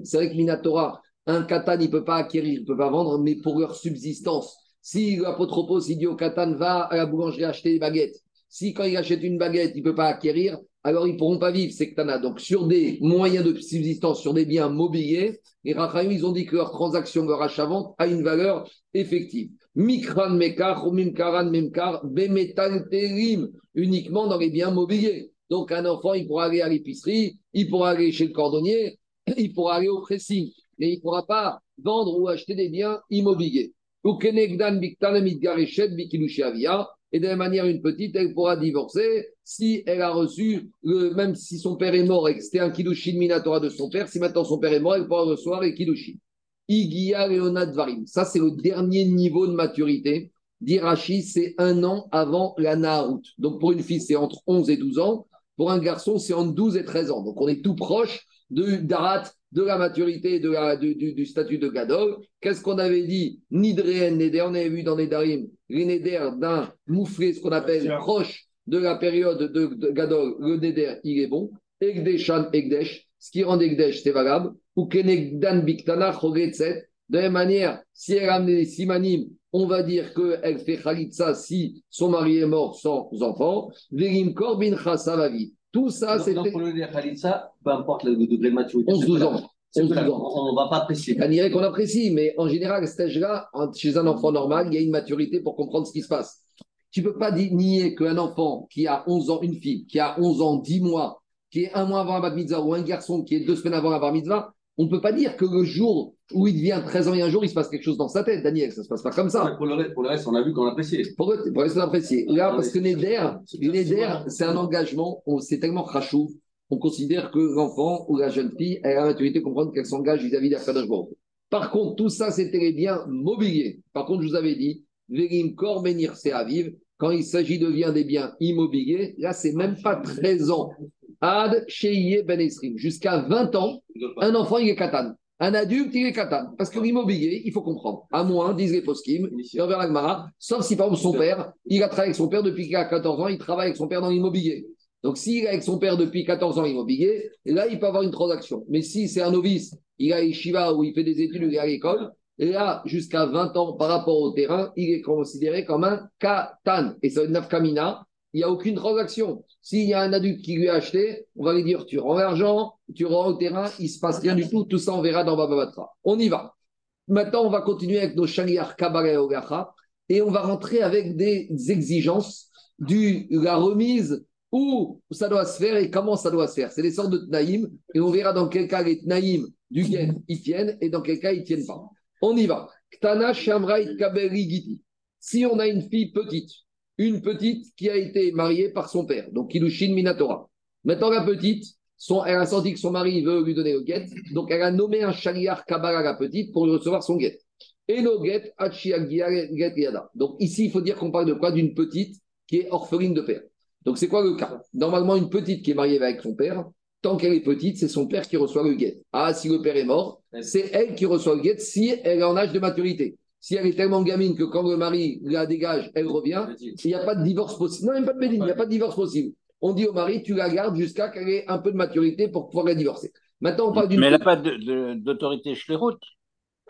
c'est vrai que Minatora, un katan, il ne peut pas acquérir, il ne peut pas vendre, mais pour leur subsistance. Si l'apotropos, il dit au katan, va à la boulangerie acheter des baguettes. Si quand il achète une baguette, il ne peut pas acquérir, alors ils ne pourront pas vivre, ces katanas. Donc, sur des moyens de subsistance, sur des biens mobiliers, les Rachamim, ils ont dit que leur transaction, leur achat-vente a une valeur effective. Mikran Mekar, Mimkaran Memkar, Bemetal Terim, uniquement dans les biens mobiliers. Donc, un enfant, il pourra aller à l'épicerie, il pourra aller chez le cordonnier, il pourra aller au pressing, mais il ne pourra pas vendre ou acheter des biens immobiliers. Et de la même manière, une petite, elle pourra divorcer si elle a reçu, même si son père est mort et que c'était un Kiddushin Minatora de son père, si maintenant son père est mort, elle pourra recevoir les Kiddushin. Igia Leonad Varim. Ça, c'est le dernier niveau de maturité d'Irachi, c'est un an avant la Naharout. Donc pour une fille, c'est entre 11 et 12 ans. Pour un garçon, c'est entre 12 et 13 ans. Donc on est tout proche de Darat, de la maturité de la, du, statut de Gadol. Qu'est-ce qu'on avait dit? Nidreen Neder, on avait vu dans les Darim, les Neder d'un mouflé, ce qu'on appelle proche de la période de, Gadol, le Neder, il est bon. Egdeshan, Egdesh, ce qui rend Egdesh, c'est valable. Ou Kenegdan Biktana, De la même manière, si elle a amené des simanim, on va dire qu'elle fait Khalitsa si son mari est mort sans enfant. Verim Korbin Chasavavi. Tout ça, c'est. Donc, pour le Khalitsa, peu importe le degré de maturité. 11-12 ans. On ne va pas apprécier. On dirait qu'on apprécie, mais en général, à cet âge-là, chez un enfant normal, il y a une maturité pour comprendre ce qui se passe. Tu ne peux pas nier qu'un enfant qui a 11 ans, une fille qui a 11 ans, 10 mois, qui est un mois avant la bar mitzvah, ou un garçon qui est deux semaines avant la bar mitzvah, on ne peut pas dire que le jour où il devient 13 ans et un jour, il se passe quelque chose dans sa tête, Daniel. Ça ne se passe pas comme ça. Pour le, reste, on a vu qu'on appréciait. Pour le, pour le reste, on apprécié. Là, parce que Neder, c'est un engagement, c'est tellement crachou. On considère que l'enfant ou la jeune fille a la maturité de comprendre qu'elle s'engage vis-à-vis d'Akadosh Par contre, tout ça, c'était les biens mobiliers. Par contre, je vous avais dit, Verim Kor Menir quand il s'agit de biens des biens immobiliers, là, c'est même pas 13 ans. Ad Sheye Ben Jusqu'à 20 ans, un enfant, il est katan. Un adulte, il est katan. Parce que l'immobilier, il faut comprendre. À moins, disent les poskim, sauf si par exemple son père, il a travaillé avec son père depuis qu'il a 14 ans, il travaille avec son père dans l'immobilier. Donc s'il est avec son père depuis 14 ans immobilier, là, il peut avoir une transaction. Mais si c'est un novice, il a Shiva où il fait des études, il est à l'école, et là, jusqu'à 20 ans par rapport au terrain, il est considéré comme un katan. Et c'est une nafkamina il n'y a aucune transaction. S'il y a un adulte qui lui a acheté, on va lui dire tu rends l'argent, tu rends au terrain, il ne se passe rien du tout. Tout ça, on verra dans Bababatra. On y va. Maintenant, on va continuer avec nos shaliar Kabbalah Ogacha et on va rentrer avec des exigences de la remise où ça doit se faire et comment ça doit se faire. C'est des sortes de tnaïm et on verra dans quel cas les tnaïm du Gen ils tiennent et dans quel cas ils ne tiennent pas. On y va. Ktana Shamrai Kaberi Giti. Si on a une fille petite, une petite qui a été mariée par son père, donc Kilushin Minatora. Maintenant, la petite, son, elle a senti que son mari veut lui donner le guet, donc elle a nommé un chariar Kabbalah la petite pour lui recevoir son guet. Et le guet, Yada. Donc ici, il faut dire qu'on parle de quoi? D'une petite qui est orpheline de père. Donc c'est quoi le cas? Normalement, une petite qui est mariée avec son père, tant qu'elle est petite, c'est son père qui reçoit le guet. Ah, si le père est mort, c'est elle qui reçoit le guet si elle est en âge de maturité. Si elle est tellement gamine que quand le mari la dégage, elle revient, il n'y a pas de divorce possible. Non, même pas de bédine, il n'y a pas de divorce possible. On dit au mari, tu la gardes jusqu'à qu'elle ait un peu de maturité pour pouvoir la divorcer. Maintenant, on parle d'une. Mais elle n'a pas d'autorité routes.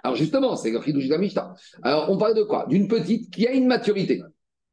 Alors justement, c'est le Khidouj Mishta. Alors on parle de quoi? D'une petite qui a une maturité.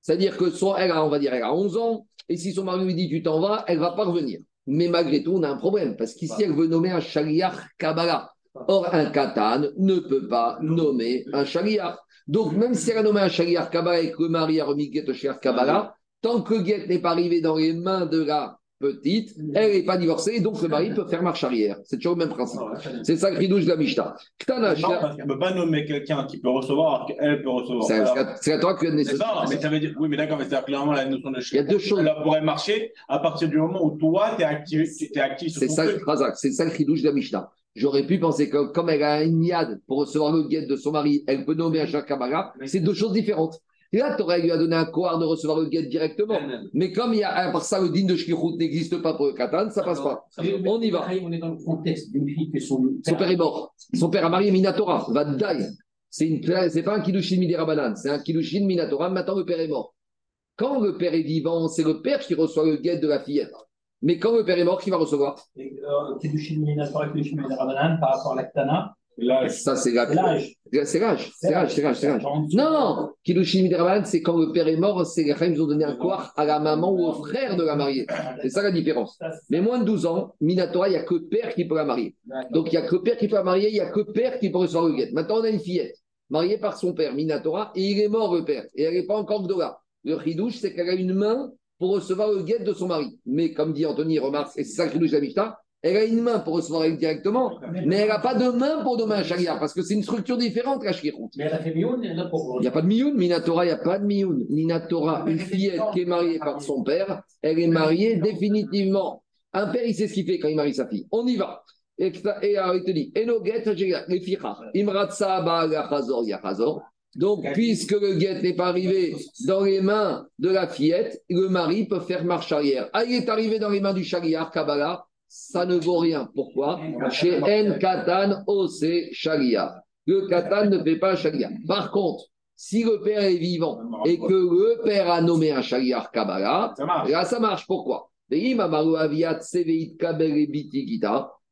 C'est-à-dire que son, elle a, on va dire, elle a 11 ans, et si son mari lui dit tu t'en vas, elle ne va pas revenir. Mais malgré tout, on a un problème, parce qu'ici, elle veut nommer un Shaliach Kabbalah. Or, un katan ne peut pas nommer un shaliach. Donc, même si elle a nommé un shaliach Kabbalah et que le mari a remis Get au shaliach Kabbalah, tant que Get n'est pas arrivé dans les mains de la petite, elle n'est pas divorcée, donc le mari peut faire marche arrière. C'est toujours le même principe. C'est ça le de la Mishnah. Non, parce qu'elle ne peut pas nommer quelqu'un qui peut recevoir, qu'elle peut recevoir. C'est à toi que C'est ça, mais ça veut dire, oui, mais d'accord, mais c'est clairement la notion de Il y a deux choses. Elle pourrait marcher à partir du moment où toi, tu es actif, es actif sur C'est ça, c'est ça le de la Mishnah. J'aurais pu penser que comme elle a une niade pour recevoir le guet de son mari, elle peut nommer un Shakabara. C'est deux choses différentes. Et là, tu aurais lui donné un coar de recevoir le guet directement. Mais comme il y a, à part ça, le digne de Shkirut n'existe pas pour le Katan, ça passe pas. On y va. On est dans le contexte d'une fille que son père est mort. Son père a marié Minatora, va die. C'est pas un Kilushin Midirabanan, c'est un Kilushin Minatora. Maintenant, le père est mort. Quand le père est vivant, c'est le père qui reçoit le guet de la fillette. Mais quand le père est mort, qui va recevoir? Par rapport à l'Aktana. Ça, c'est l'âge. C'est l'âge, c'est l'âge, c'est l'âge, c'est l'âge. Non, Kiddushin Midrabanan, c'est quand le père est mort, c'est les ils ont donné un quoi à la maman ou au frère de la mariée. C'est ça la différence. Mais moins de 12 ans, Minatora, il n'y a que père qui peut la marier. Donc il n'y a que père qui peut la marier, il n'y a que père qui peut recevoir le guet. Maintenant, on a une fillette mariée par son père, Minatora, et il est mort le père. Et elle n'est pas encore là. Le chidouche, c'est qu'elle a une main pour recevoir le guet de son mari. Mais comme dit Anthony, remarque, et c'est ça que nous elle a une main pour recevoir directement, mais elle n'a pas de main pour donner un parce que c'est une structure différente, la shkirut. Mais elle a fait mioun, elle a pour... Il n'y a pas de mioun, Minatora, il n'y a pas de mioun. Minatora, une fillette qui est mariée par son père, elle est mariée définitivement. Un père, il sait ce qu'il fait quand il marie sa fille. On y va. Et, il te dit, Enoget, imratsa ba yachazor yachazor. Donc, puisque le guet n'est pas arrivé dans les mains de la fillette, le mari peut faire marche arrière. Ah, il est arrivé dans les mains du chariar, Kabbalah, ça ne vaut rien. Pourquoi? Chez En Katan, Ose Sharia. Le Katan ne fait pas Sharia. Par contre, si le père est vivant et que le père a nommé un Shaliar Kabbalah, là ça marche. Pourquoi?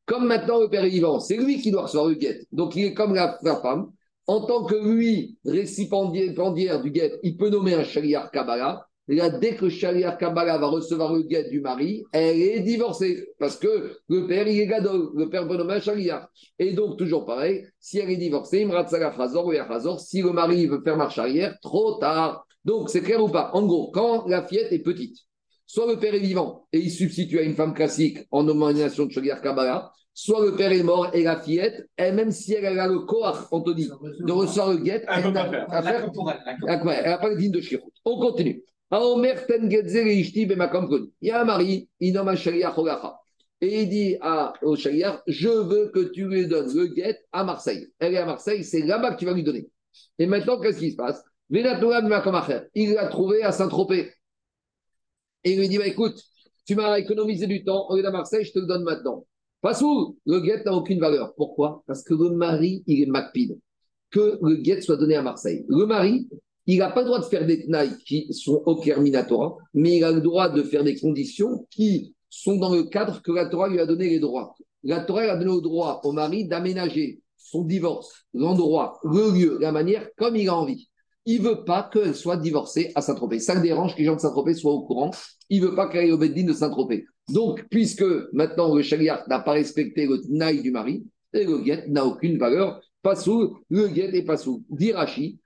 Comme maintenant le père est vivant, c'est lui qui doit recevoir le guet. Donc il est comme la, femme. En tant que lui, récipiendaire du guet, il peut nommer un Shaliar Kabbalah dès que Shaliar Kabbalah va recevoir le guet du mari, elle est divorcée. Parce que le père, il est gadol. Le père peut nommer un Shaliar. Et donc, toujours pareil, si elle est divorcée, ou si le mari veut faire marche arrière, trop tard. Donc, c'est clair ou pas? En gros, quand la fillette est petite, soit le père est vivant et il substitue à une femme classique en nomination de Shaliar Kabbalah, soit le père est mort et la fillette, elle, même si elle a le corps, Anthony, de recevoir le guet, elle n'a pas le digne de Shirut. On continue. Il y a un mari, il nomme un Et il dit à, au je veux que tu lui donnes le guet à Marseille. Elle est à Marseille, c'est là-bas que tu vas lui donner. Et maintenant, qu'est-ce qui se passe? Il l'a trouvé à Saint-Tropez. Et il lui dit, bah, écoute, tu m'as économisé du temps, on est à Marseille, je te le donne maintenant. Pas où le guet n'a aucune valeur. Pourquoi? Parce que le mari, il est macpide. Que le guet soit donné à Marseille. Le mari, il n'a pas le droit de faire des tenailles qui sont au Minatora, mais il a le droit de faire des conditions qui sont dans le cadre que la Torah lui a donné les droits. La Torah a donné le droit au mari d'aménager son divorce, l'endroit, le lieu, la manière comme il a envie. Il ne veut pas qu'elle soit divorcée à Saint-Tropez. Ça dérange que les gens de Saint-Tropez soient au courant. Il ne veut pas qu'elle aille au Beddin de Saint-Tropez. Donc, puisque maintenant le chariat n'a pas respecté le tenaille du mari, et le guet n'a aucune valeur, pas sous, le guet n'est pas sous. Dirachi,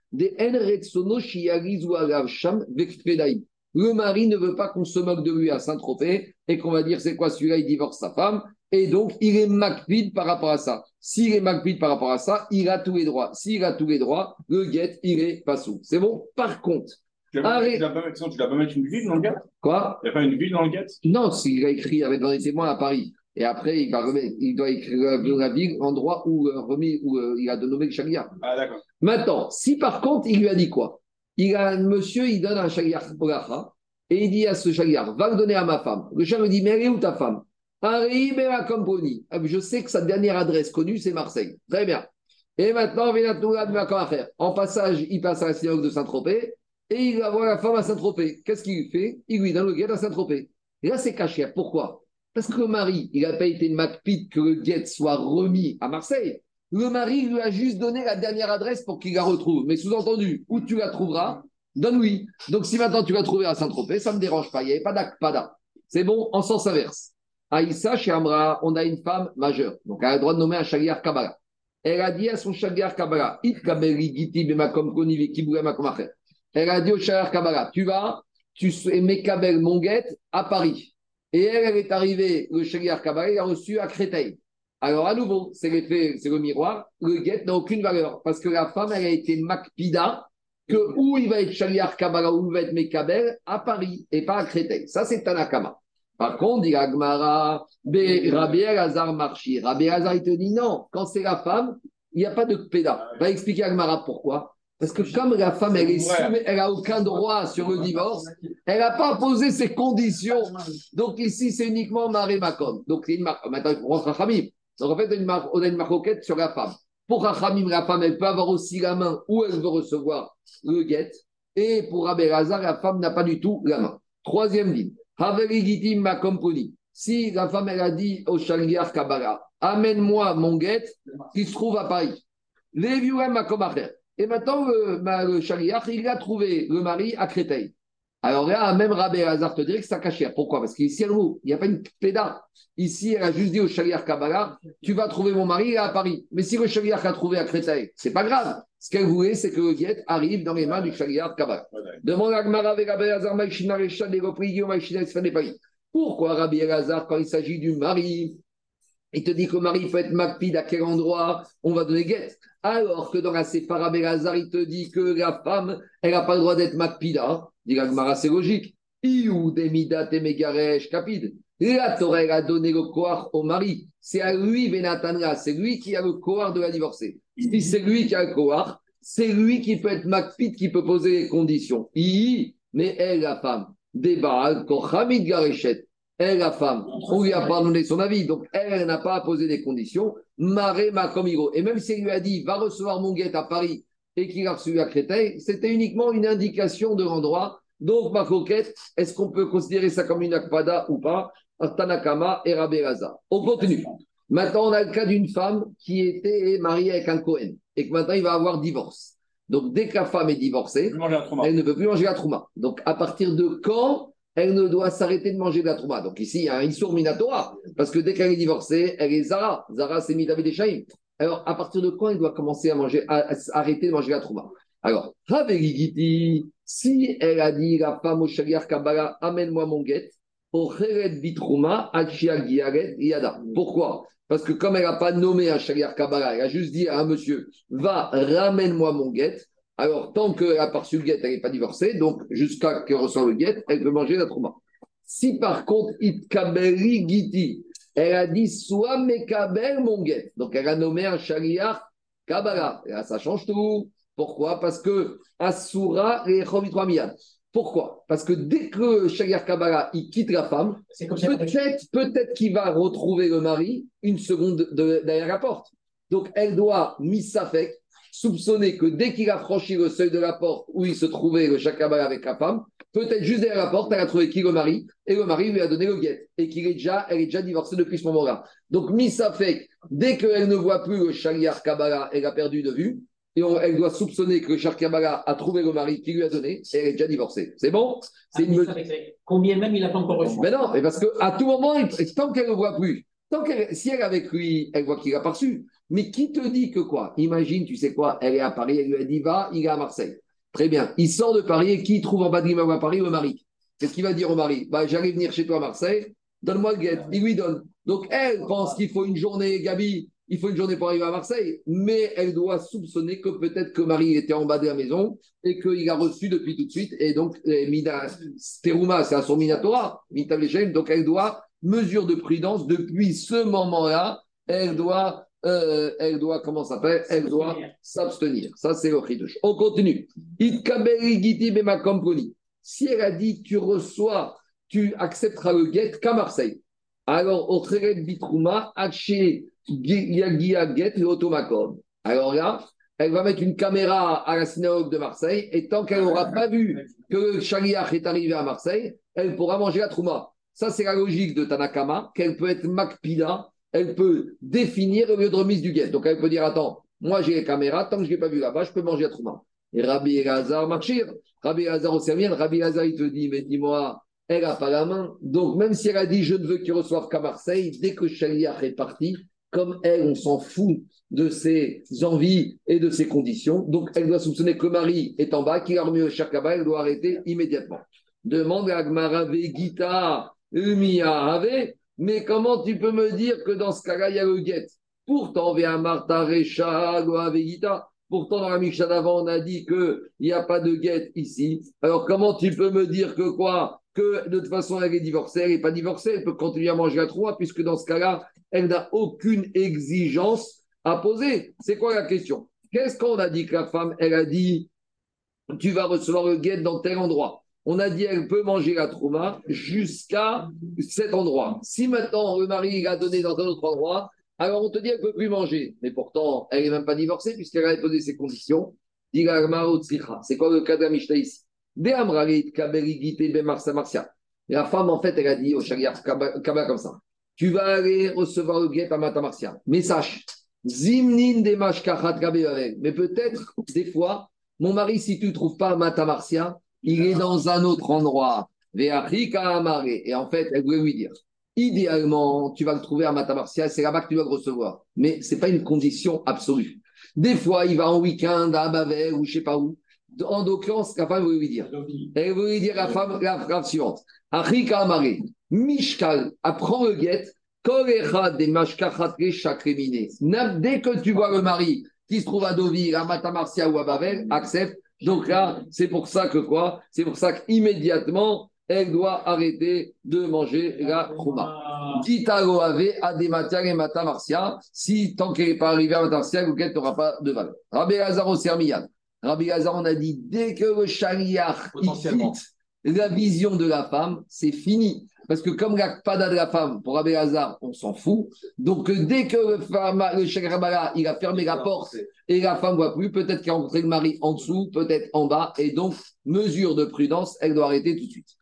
le mari ne veut pas qu'on se moque de lui à Saint-Tropez et qu'on va dire c'est quoi celui-là, il divorce sa femme. Et donc, il est macvide par rapport à ça. S'il est macvide par rapport à ça, il a tous les droits. S'il a tous les droits, le guet, il est pas sous. C'est bon? Par contre. Tu ne vas, pas mettre une ville dans le guet Quoi? Il n'y a pas une ville dans le guet Non, s'il a écrit avec dans les témoins à Paris. Et après, il, va remettre, il doit écrire la ville, endroit où, euh, remis, où euh, il a nommé le Sharia. Ah, d'accord. Maintenant, si par contre, il lui a dit quoi? Il a un monsieur, il donne un Sharia et il dit à ce Sharia, va le donner à ma femme. Le Sharia lui dit, mais elle est où ta femme? Ah, Je sais que sa dernière adresse connue, c'est Marseille. Très bien. Et maintenant, en passage, il passe à la synagogue de Saint-Tropez et il va voir la femme à Saint-Tropez. Qu'est-ce qu'il fait? Il lui donne le guet à Saint-Tropez. Et là, c'est caché. Pourquoi? Parce que le mari, il n'a pas été macpite que le guet soit remis à Marseille. Le mari lui a juste donné la dernière adresse pour qu'il la retrouve. Mais sous-entendu, où tu la trouveras, donne-lui. Donc si maintenant tu l'as trouvé à Saint-Tropez, ça ne me dérange pas. Il n'y avait pas d'akpada. C'est bon, en sens inverse. Aïssa, chez Amra, on a une femme majeure. Donc elle a le droit de nommer un chagriar Kabbalah. Elle a dit à son chagriar Kabbalah, Elle a dit au chagriar Kabbalah, tu vas, tu es Mekabel Monguet à Paris. Et elle, elle est arrivée, le Shaliar Kabbalah, il a reçu à Créteil. Alors, à nouveau, c'est c'est le miroir, le guet n'a aucune valeur parce que la femme, elle a été Makpida, que où il va être Shaliar Kabbalah, où il va être Mekabel, à Paris et pas à Créteil. Ça, c'est Tanakama. Par contre, dit Agmara, Rabbi Elazar Marchi. Rabbi Elazar, il te dit non, quand c'est la femme, il n'y a pas de Péda. Va expliquer Agmara pourquoi. Parce que comme la femme, elle elle n'a aucun droit sur le divorce, elle n'a pas posé ses conditions. Donc ici, c'est uniquement Maré Makom. Donc c'est une marque. Maintenant. Donc en fait, on a une marque sur la femme. Pour Khamim, la femme, elle peut avoir aussi la main où elle veut recevoir le guet. Et pour Rabbi Hazar, la femme n'a pas du tout la main. Troisième ligne. Si la femme, elle a dit au Shalgiar Kabbalah, amène-moi mon guet qui se trouve à Paris. Et maintenant, le, le il a trouvé le mari à Créteil. Alors là, même Rabbi Hazar te dirait que c'est caché. Pourquoi? Parce qu'ici, il n'y a pas une péda. Ici, elle a juste dit au Shaliach Kabbalah, tu vas trouver mon mari à Paris. Mais si le Shaliach a trouvé à Créteil, c'est pas grave. Ce qu'elle voulait, c'est que le guet arrive dans les mains du Shaliach Kabbalah. Demande à Gmara avec Rabbi Hazar, Pourquoi Rabbi Hazar, quand il s'agit du mari, il te dit que le mari peut être makpid à quel endroit on va donner guet? Alors que dans la Sephara Belazar, il te dit que la femme, elle n'a pas le droit d'être makpida. Dit la c'est logique. Iou demida megaresh kapid. La Torah, a donné le koar au mari. C'est à lui, Benatanra, c'est lui qui a le koar de la divorcer. Si c'est lui qui a le koar, c'est lui qui peut être Macpit, qui peut poser les conditions. Mais elle, la femme, débat, Kochamid Garechet, elle, la femme, on lui a pas donné son avis, donc elle, n'a pas à poser des conditions. Maré Makomigo. Et même si lui a dit, va recevoir mon guet à Paris et qu'il a reçu à Créteil, c'était uniquement une indication de l'endroit. Donc, ma coquette, est-ce qu'on peut considérer ça comme une akpada ou pas? Tanakama et Rabelaza. On continue. Maintenant, on a le cas d'une femme qui était mariée avec un Cohen et que maintenant il va avoir divorce. Donc, dès que la femme est divorcée, elle ne peut plus manger la trouma. Donc, à partir de quand elle ne doit s'arrêter de manger de la trouma? Donc, ici, il y a un Issour Minatora, parce que dès qu'elle est divorcée, elle est Zara. Zara, c'est Midavid des Alors, à partir de quand elle doit commencer à manger, à, arrêter de manger la trouma? Alors, si elle a dit la femme au Shaliar Kabbalah, amène-moi mon guet, pourquoi? Parce que comme elle n'a pas nommé un Shaliar Kabbalah, elle a juste dit à un monsieur, va, ramène-moi mon guet. Alors, tant qu'elle n'a pas reçu le guet, elle n'est pas divorcée, donc jusqu'à qu'elle reçoive le guet, elle peut manger la trouma. Si par contre, itkabeli giti, elle a dit, soit mekabel mon guet, donc elle a nommé un Shaliar Kabbalah, et là, ça change tout. Pourquoi? Parce que Asura et Miyad. Pourquoi? Parce que dès que Shagir Kabbalah il quitte la femme, peut-être peut qu'il va retrouver le mari une seconde derrière la porte. Donc elle doit, misafek, soupçonner que dès qu'il a franchi le seuil de la porte où il se trouvait le Kabbalah avec la femme, peut-être juste derrière la porte, elle a trouvé qui le mari, et le mari lui a donné le guet, et qu'il est déjà, elle est déjà divorcée depuis ce moment-là. Donc misafek, dès qu'elle ne voit plus le Shagir Kabbalah, elle a perdu de vue, et elle doit soupçonner que Kabbalah a trouvé le mari qui lui a donné et elle est déjà divorcée. C'est bon? C'est une... Combien même il n'a pas encore reçu? Mais non, parce qu'à tout moment, tant qu'elle ne le voit plus, tant si elle est avec lui, elle voit qu'il n'a pas reçu. Mais qui te dit que quoi? Imagine, tu sais quoi, elle est à Paris, elle lui a dit va, il est à Marseille. Très bien. Il sort de Paris et qui trouve en bas de l'immeuble à Paris le mari? Qu'est-ce qu'il va dire au mari bah, J'allais venir chez toi à Marseille, donne-moi le guet. Il lui donne. Donc elle pense qu'il faut une journée, Gabi, il faut une journée pour arriver à Marseille, mais elle doit soupçonner que peut-être que Marie était en bas de la maison et qu'il a reçu depuis tout de suite. Et donc, Terouma, c'est à son Minatora, donc elle doit, mesure de prudence, depuis ce moment-là, elle doit, euh, elle doit, comment ça s'appelle? Elle doit s'abstenir. Ça, c'est le. On continue. Si elle a dit, tu reçois, tu accepteras le guet qu'à Marseille. Alors, au Bitrouma, Haché alors là, elle va mettre une caméra à la synagogue de Marseille et tant qu'elle n'aura pas vu que le est arrivé à Marseille, elle pourra manger la trouma. Ça, c'est la logique de Tanakama, qu'elle peut être makpida, elle peut définir le lieu de remise du guet. Donc elle peut dire Attends, moi j'ai les caméras, tant que je n'ai pas vu là-bas, je peux manger la trouma. Et Rabbi Elazar marchir. Rabbi Elazar au servir, Rabbi Elazar il te dit Mais dis-moi, elle n'a pas la main. Donc même si elle a dit Je ne veux qu'il reçoive qu'à Marseille, dès que Shaliach est parti, comme elle, on s'en fout de ses envies et de ses conditions. Donc, elle doit soupçonner que le mari est en bas, qu'il a remis au Shakaba, elle doit arrêter immédiatement. Demande à Gmarave Gita, Umia mais comment tu peux me dire que dans ce cas-là, il y a le guet? Pourtant, Marta Recha, Gita. Pourtant, dans la Mishnah d'avant, on a dit qu'il n'y a pas de guet ici. Alors, comment tu peux me dire que quoi? Que de toute façon, elle est divorcée, elle n'est pas divorcée, elle peut continuer à manger à trois, puisque dans ce cas-là, elle n'a aucune exigence à poser. C'est quoi la question? Qu'est-ce qu'on a dit que la femme, elle a dit, tu vas recevoir le guet dans tel endroit? On a dit elle peut manger la trouma jusqu'à cet endroit. Si maintenant le mari l'a donné dans un autre endroit, alors on te dit qu'elle ne peut plus manger. Mais pourtant, elle n'est même pas divorcée puisqu'elle a posé ses conditions. C'est quoi le cas de la Mishnah ici? La femme, en fait, elle a dit au Shariat comme ça tu vas aller recevoir le guet à Matamarcia. Mais sache, Zimnin des Mais peut-être, des fois, mon mari, si tu ne trouves pas Matamarcia, il est dans un autre endroit. Et en fait, elle voulait lui dire idéalement, tu vas le trouver à Matamarcia, c'est là-bas que tu vas le recevoir. Mais ce n'est pas une condition absolue. Des fois, il va en week-end à Bavel ou je ne sais pas où. En l'occurrence, la femme voulait lui dire. Elle voulait dire la femme la phrase suivante. Achika Amare. Mishkal, apprends le guet, des Dès que tu vois le mari qui se trouve à Deauville, à Matamarcia ou à Bavel, accepte. Donc là, c'est pour ça que quoi? C'est pour ça qu'immédiatement, elle doit arrêter de manger la Trouma. Gitaro ave adematia et mata marcia. Si tant qu'elle n'est pas arrivée à mata marcia, l'ouquette n'aura pas de valeur. Rabbi Lazar au Sermiyan. Rabbi Lazar, on a dit dès que le chariach Potentiellement. la vision de la femme, c'est fini. Parce que comme la pada de la femme, pour Rabbi Lazar, on s'en fout. Donc euh, dès que le, femme, le Shakrabala, il a fermé la porte et la femme ne voit plus, peut-être qu'il a rencontré le mari en dessous, peut-être en bas, et donc, mesure de prudence, elle doit arrêter tout de suite.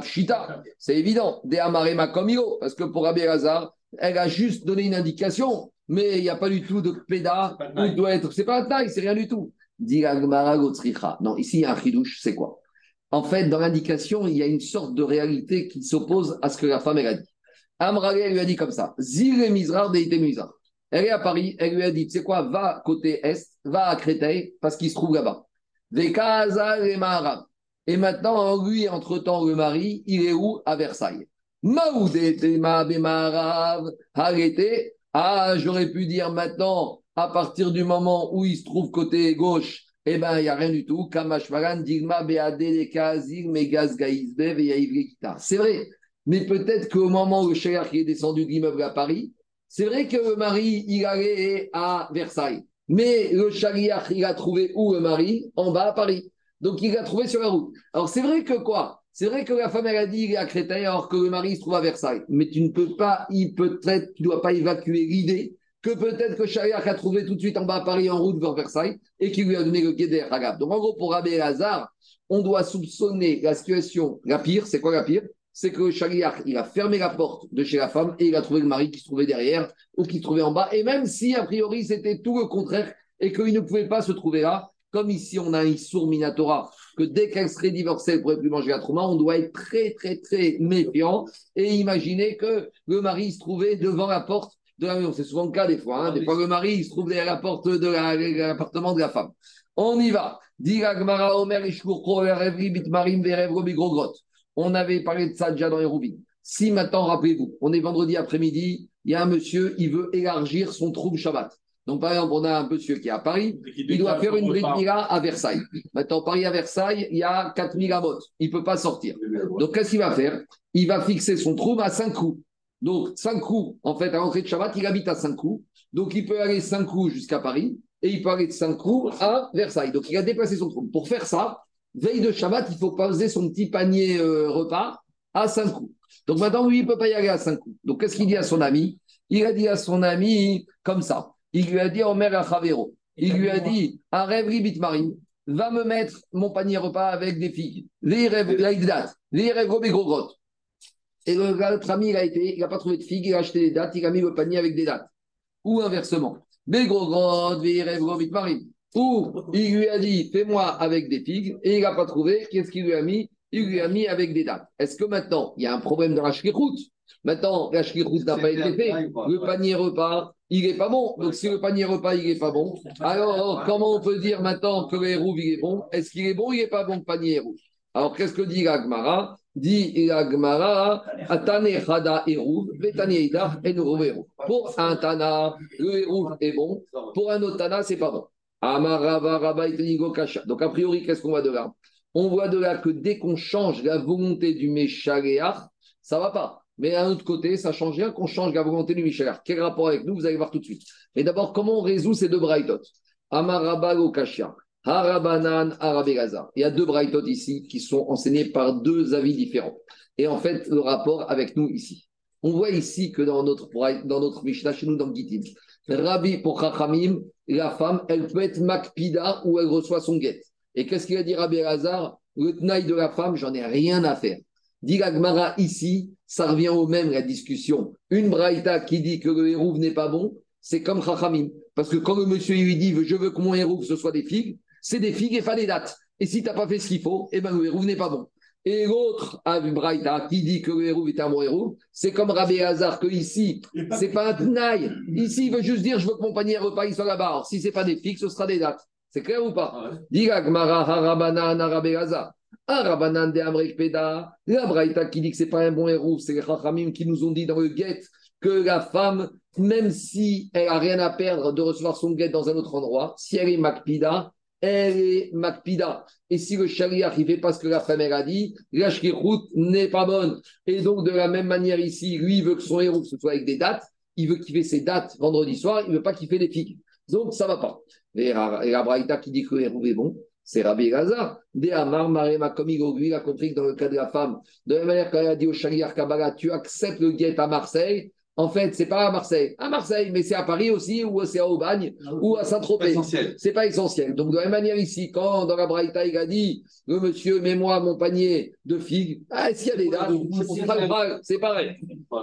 Pshita, c'est évident, de Amarema Komio, parce que pour Rabbi Lazar, elle a juste donné une indication, mais il n'y a pas du tout de péda, doit être, c'est pas un taille, c'est rien du tout. Non, ici, il y a un chidouche, c'est quoi? En fait, dans l'indication, il y a une sorte de réalité qui s'oppose à ce que la femme, elle a dit. Amrale, elle lui a dit comme ça, Zile Mizrar, Deite Mizrar. Elle est à Paris, elle lui a dit, tu sais quoi, va côté Est, va à Créteil, parce qu'il se trouve là-bas. Vekaza le Maharab. Et maintenant, lui, entre-temps, le mari, il est où? À Versailles. Bemarav, arrêtez. Ah, j'aurais pu dire maintenant, à partir du moment où il se trouve côté gauche, eh ben, il n'y a rien du tout. C'est vrai. Mais peut-être qu'au moment où le shériff est descendu de l'immeuble à Paris, c'est vrai que le mari, il allait à Versailles. Mais le chariach, il a trouvé où le mari? En bas à Paris. Donc il l'a trouvé sur la route. Alors c'est vrai que quoi? C'est vrai que la femme, elle a dit il est à Créteil alors que le mari se trouve à Versailles. Mais tu ne peux pas, il peut-être, tu ne dois pas évacuer l'idée que peut-être que chariach a trouvé tout de suite en bas à Paris en route vers Versailles et qui lui a donné le guéder Hagab. Donc en gros, pour Rabbi Lazare, on doit soupçonner la situation. La pire, c'est quoi la pire? C'est que le chariach, il a fermé la porte de chez la femme et il a trouvé le mari qui se trouvait derrière ou qui se trouvait en bas. Et même si, a priori, c'était tout le contraire et qu'il ne pouvait pas se trouver là, comme ici, on a un Issour Minatora, que dès qu'elle serait divorcée, elle ne pourrait plus manger la trauma, on doit être très, très, très méfiant et imaginer que le mari se trouvait devant la porte de la maison. C'est souvent le cas des fois. hein. Des fois, le mari il se trouve derrière la porte de la- de l'appartement de la femme. On y va. On avait parlé de ça déjà dans les roubines. Si maintenant, rappelez-vous, on est vendredi après-midi, il y a un monsieur, il veut élargir son trou Shabbat. Donc, par exemple, on a un monsieur qui est à Paris, il doit faire une Brit Mila à Versailles. Maintenant, Paris à Versailles, il y a 4000 amotes. Il ne peut pas sortir. Donc, qu'est-ce qu'il va faire? Il va fixer son trou à 5 coups. Donc, 5 coups, en fait, à l'entrée de Shabbat, il habite à 5 coups. Donc, il peut aller 5 coups jusqu'à Paris et il peut aller de 5 coups à Versailles. Donc, il a déplacé son trou. Pour faire ça, veille de Shabbat, il faut poser son petit panier euh, repas à 5 coups. Donc, maintenant, lui, il ne peut pas y aller à 5 coups. Donc, qu'est-ce qu'il dit à son ami? Il a dit à son ami comme ça. Il lui a dit, Omer Achavero. Il lui a dit, un rêve ribit marine, va me mettre mon panier repas avec des figues. Les rêves, laïdat, les rêves gros grottes. Et le gars, l'autre ami, il a été, il n'a pas trouvé de figues, il a acheté des dates, il a mis le panier avec des dates. Ou inversement. Ou il lui a dit, fais-moi avec des figues, et il n'a pas trouvé, qu'est-ce qu'il lui a mis? Il lui a mis avec des dates. Est-ce que maintenant, il y a un problème dans la shkirut Maintenant, la shkirut n'a pas été fait. Le panier repas, il n'est pas bon. Donc, si le panier repas, il n'est pas bon, alors comment on peut dire maintenant que le hérouve, il est bon? Est-ce qu'il est bon ou il n'est pas bon, le panier hérouve Alors, qu'est-ce que dit l'Agmara Dit l'Agmara, Atane hérouve. Pour un Tana, le hérouve est bon. Pour un autre Tana, c'est pas bon. Kasha. Donc, a priori, qu'est-ce qu'on voit de là? On voit de là que dès qu'on change la volonté du Meshaléach, ça va pas. Mais d'un autre côté, ça change rien qu'on change la volonté du Michel. Quel rapport avec nous? Vous allez voir tout de suite. Mais d'abord, comment on résout ces deux braïtot Amarabalo Kashia, Harabanan, Arabegazar. Il y a deux braïtot ici qui sont enseignés par deux avis différents. Et en fait, le rapport avec nous ici. On voit ici que dans notre, dans notre Mishnah, chez nous, dans Gittin, Rabbi pour Chachamim, la femme, elle peut être Makpida ou elle reçoit son guet. Et qu'est-ce qu'il a dit Rabbi Hazar Le tnaï de la femme, j'en ai rien à faire. Dit la Gemara ici, ça revient au même la discussion. Une braïta qui dit que le hérouve n'est pas bon, c'est comme Chachamim. Parce que quand le monsieur lui dit je veux que mon hérouve ce soit des figues, c'est des figues et pas des dates. Et si tu n'as pas fait ce qu'il faut, eh ben le hérouve n'est pas bon. Et l'autre, braïta qui dit que le hérouve est un bon hérouve, c'est comme Rabbi Hazar que ici, c'est pas un tnaï. Ici, il veut juste dire je veux que mon panier repas il soit là-bas. Si c'est pas des figues, ce sera des dates. C'est clair ou pas? Dit la Gemara, Harabanan, Rabbi Hazar. Un Rabbanan de Amrek Peda, la Braïta qui dit que c'est pas un bon héros, c'est les Chachamim qui nous ont dit dans le guet que la femme, même si elle a rien à perdre de recevoir son guet dans un autre endroit, si elle est Makpida, elle est Makpida. Et si le shaliach ne fait pas ce que la femme a dit, la n'est pas bonne. Et donc, de la même manière ici, lui, il veut que son héros ce soit avec des dates. Il veut qu'il fait ses dates vendredi soir. Il ne veut pas qu'il fait les figues. Donc, ça ne va pas. Et la Braïta qui dit que héros est bon, c'est Rabbi Gaza. De Amar, il a compris que dans le cas de la femme, de la même manière qu'elle a dit au shaliach Kabbalah, tu acceptes le guet à Marseille, en fait, c'est pas à Marseille. À Marseille, mais c'est à Paris aussi, ou c'est à Aubagne, ou à Saint-Tropez. C'est pas essentiel. Donc, de la même manière ici, quand dans la Braïta, il a dit, le monsieur, mets-moi mon panier de figues, ah, s'il y a des dates, c'est pareil.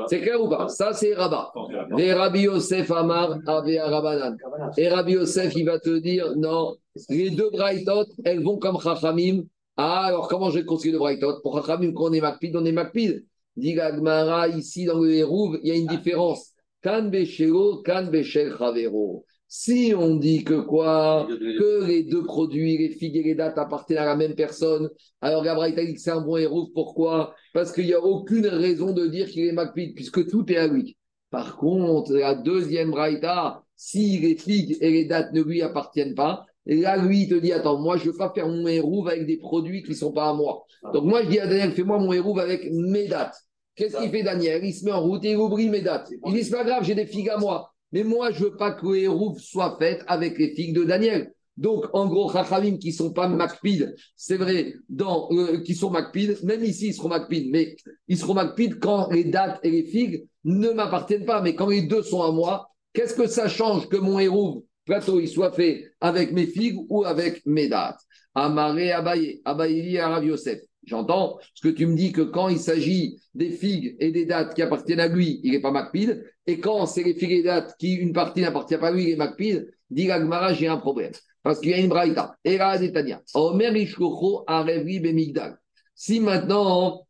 C'est clair ou pas? Ça, c'est Rabat. Et Rabbi Yosef Amar avait Rabanan. Et Rabbi Yosef, il va te dire, non, les deux Braïtot, elles vont comme Chachamim. Ah, alors comment je vais construire le Braïtot Pour Chachamim, quand on est Makpid, on est Makpid. Dit Gmara, ici dans le Hérouv, il y a une différence. Kan Beshelo, Kan Beshel Chavero. Si on dit que quoi? Que les deux produits, les figues et les dates appartiennent à la même personne, alors Gabriel dit que c'est un bon Hérouv. Pourquoi? Parce qu'il n'y a aucune raison de dire qu'il est Makpid, puisque tout est à lui. Par contre, la deuxième Braïta, si les figues et les dates ne lui appartiennent pas, là, lui, il te dit, attends, moi, je ne veux pas faire mon hérouve avec des produits qui ne sont pas à moi. Donc, moi, je dis à Daniel, fais-moi mon hérouve avec mes dates. Qu'est-ce qu'il fait, Daniel? Il se met en route et il oublie mes dates. Il dit, c'est pas grave, j'ai des figues à moi. Mais moi, je ne veux pas que le hérouve soit fait avec les figues de Daniel. Donc, en gros, Chachamim qui ne sont pas Macpid, c'est vrai, dans, euh, qui sont Macpid, même ici, ils seront Macpid, mais ils seront Macpid quand les dates et les figues ne m'appartiennent pas. Mais quand les deux sont à moi, qu'est-ce que ça change que mon hérouve plateau il soit fait avec mes figues ou avec mes dates? Amaré Abaye, Abaye à Rav Yosef. J'entends ce que tu me dis que quand il s'agit des figues et des dates qui appartiennent à lui, il n'est pas Macpid. Et quand c'est les figues et dates qui, une partie n'appartient pas à lui, il est Macpid, dit Gmara, j'ai un problème. Parce qu'il y a une braïta. Era Netanya. Omer Ishkocho Arevi Bemigdal. Si maintenant,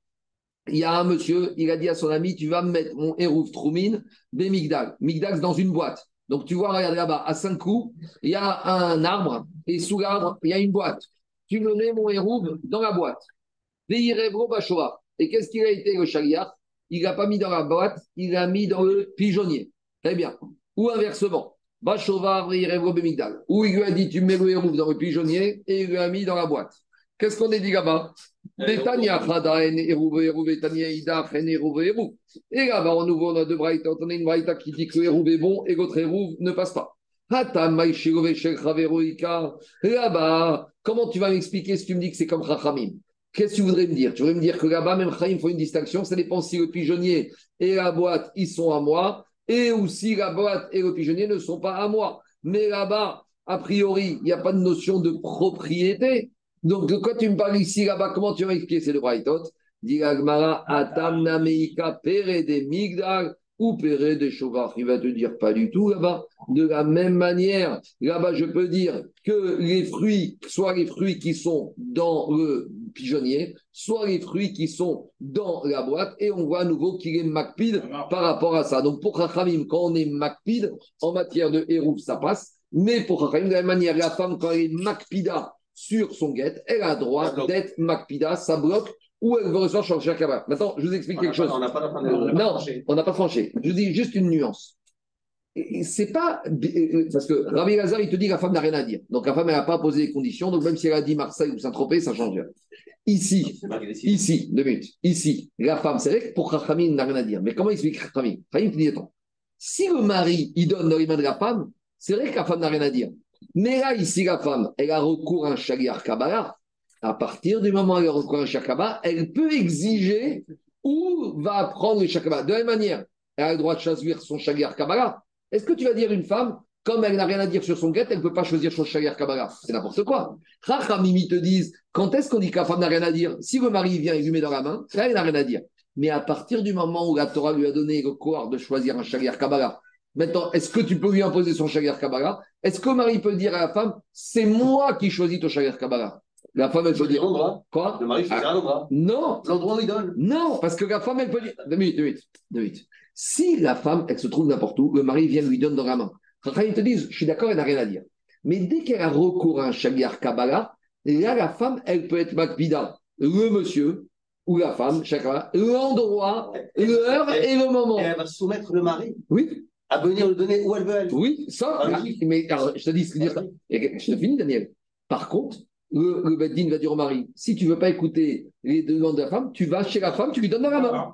il y a un monsieur, il a dit à son ami, tu vas me mettre mon Erouf Troumine Bemigdal. Migdal, dans une boîte. Donc tu vois, regarde là-bas, à cinq coups, il y a un arbre, et sous l'arbre, il y a une boîte. Tu me mets mon hérouve dans la boîte. Et qu'est-ce qu'il a été le chariard Il l'a pas mis dans la boîte, il l'a mis dans le pigeonnier. Très bien. Ou inversement. Ou il lui a dit, tu mets le hérouve dans le pigeonnier, et il lui a mis dans la boîte. Qu'est-ce qu'on a dit là-bas? Et là-bas, en nouveau, on a deux braïtas. On a une braïta qui dit que le hérouve est bon et l'autre hérouve ne passe pas. Là-bas, comment tu vas m'expliquer si tu me dis que c'est comme Chachamim? Qu'est-ce que tu voudrais me dire? Tu voudrais me dire que là-bas, même Chachamim font une distinction. Ça dépend si le pigeonnier et la boîte, ils sont à moi, et ou si la boîte et le pigeonnier ne sont pas à moi. Mais là-bas, a priori, il n'y a pas de notion de propriété. Donc, de quoi tu me parles ici, là-bas? Comment tu vas expliquer C'est le Braithot. Dit Atam Nameika Pere de Migdal ou Pere de Shovar. Il va te dire pas du tout là-bas. De la même manière, là-bas, je peux dire que les fruits, soit les fruits qui sont dans le pigeonnier, soit les fruits qui sont dans la boîte, et on voit à nouveau qu'il est macpide par rapport à ça. Donc, pour Chachamim, quand on est macpide, en matière de hérouf, ça passe. Mais pour Chachamim, de la même manière, la femme, quand elle est macpida, sur son guet, elle a droit d'être Makpida, ça bloque, ou elle veut recevoir sur Kabbalah. Maintenant, je vous explique quelque chose. non, on n'a pas franchi. Je dis juste une nuance. C'est pas. Parce que Rabbi Lazar, il te dit que la femme n'a rien à dire. Donc la femme, elle n'a pas posé les conditions. Donc même si elle a dit Marseille ou Saint-Tropez, ça change rien. Ici, ici, deux minutes. Ici, la femme, c'est vrai que pour Chachamim, n'a rien à dire. Mais comment explique Chachamim te dit attends. Si le mari, il donne dans les mains de la femme, c'est vrai que la femme n'a rien à dire. Mais là, ici, la femme, elle a recours à un shaliar Kabbalah. À partir du moment où elle à un shaliar elle peut exiger où va prendre le shaliar De la même manière, elle a le droit de choisir son shaliar Kabbalah. Est-ce que tu vas dire une femme, comme elle n'a rien à dire sur son guet, elle ne peut pas choisir son shaliar Kabbalah? C'est n'importe quoi. Mimi te disent, quand est-ce qu'on dit que femme n'a rien à dire? Si le mari vient et lui met dans la main, là, elle n'a rien à dire. Mais à partir du moment où la Torah lui a donné le corps de choisir un shaliar Kabbalah, Maintenant, est-ce que tu peux lui imposer son Shagar Kabbalah? Est-ce que mari peut dire à la femme, c'est moi qui choisis ton Shagar Kabbalah? La femme, elle peut dire. L'endroit. Quoi? Le mari choisit ah, l'endroit. Non. L'endroit où il donne. Non, parce que la femme, elle peut dire. Deux minutes, deux minutes, deux minutes. Si la femme, elle se trouve n'importe où, le mari vient lui donne dans la main. Quand ils te disent, je suis d'accord, elle n'a rien à dire. Mais dès qu'elle a recours à un Shagar Kabbalah, là, la femme, elle peut être Makbida. Le monsieur, ou la femme, chacun, l'endroit, l'heure et le moment. Et elle va soumettre le mari. Oui à venir le donner où elle veut aller. Oui, ça, ah, mais alors, je te dis, ce que dire ça. Je te finis, Daniel. Par contre, le, le Beddin va dire au mari si tu veux pas écouter les demandes de la femme, tu vas chez la femme, tu lui donnes dans la main.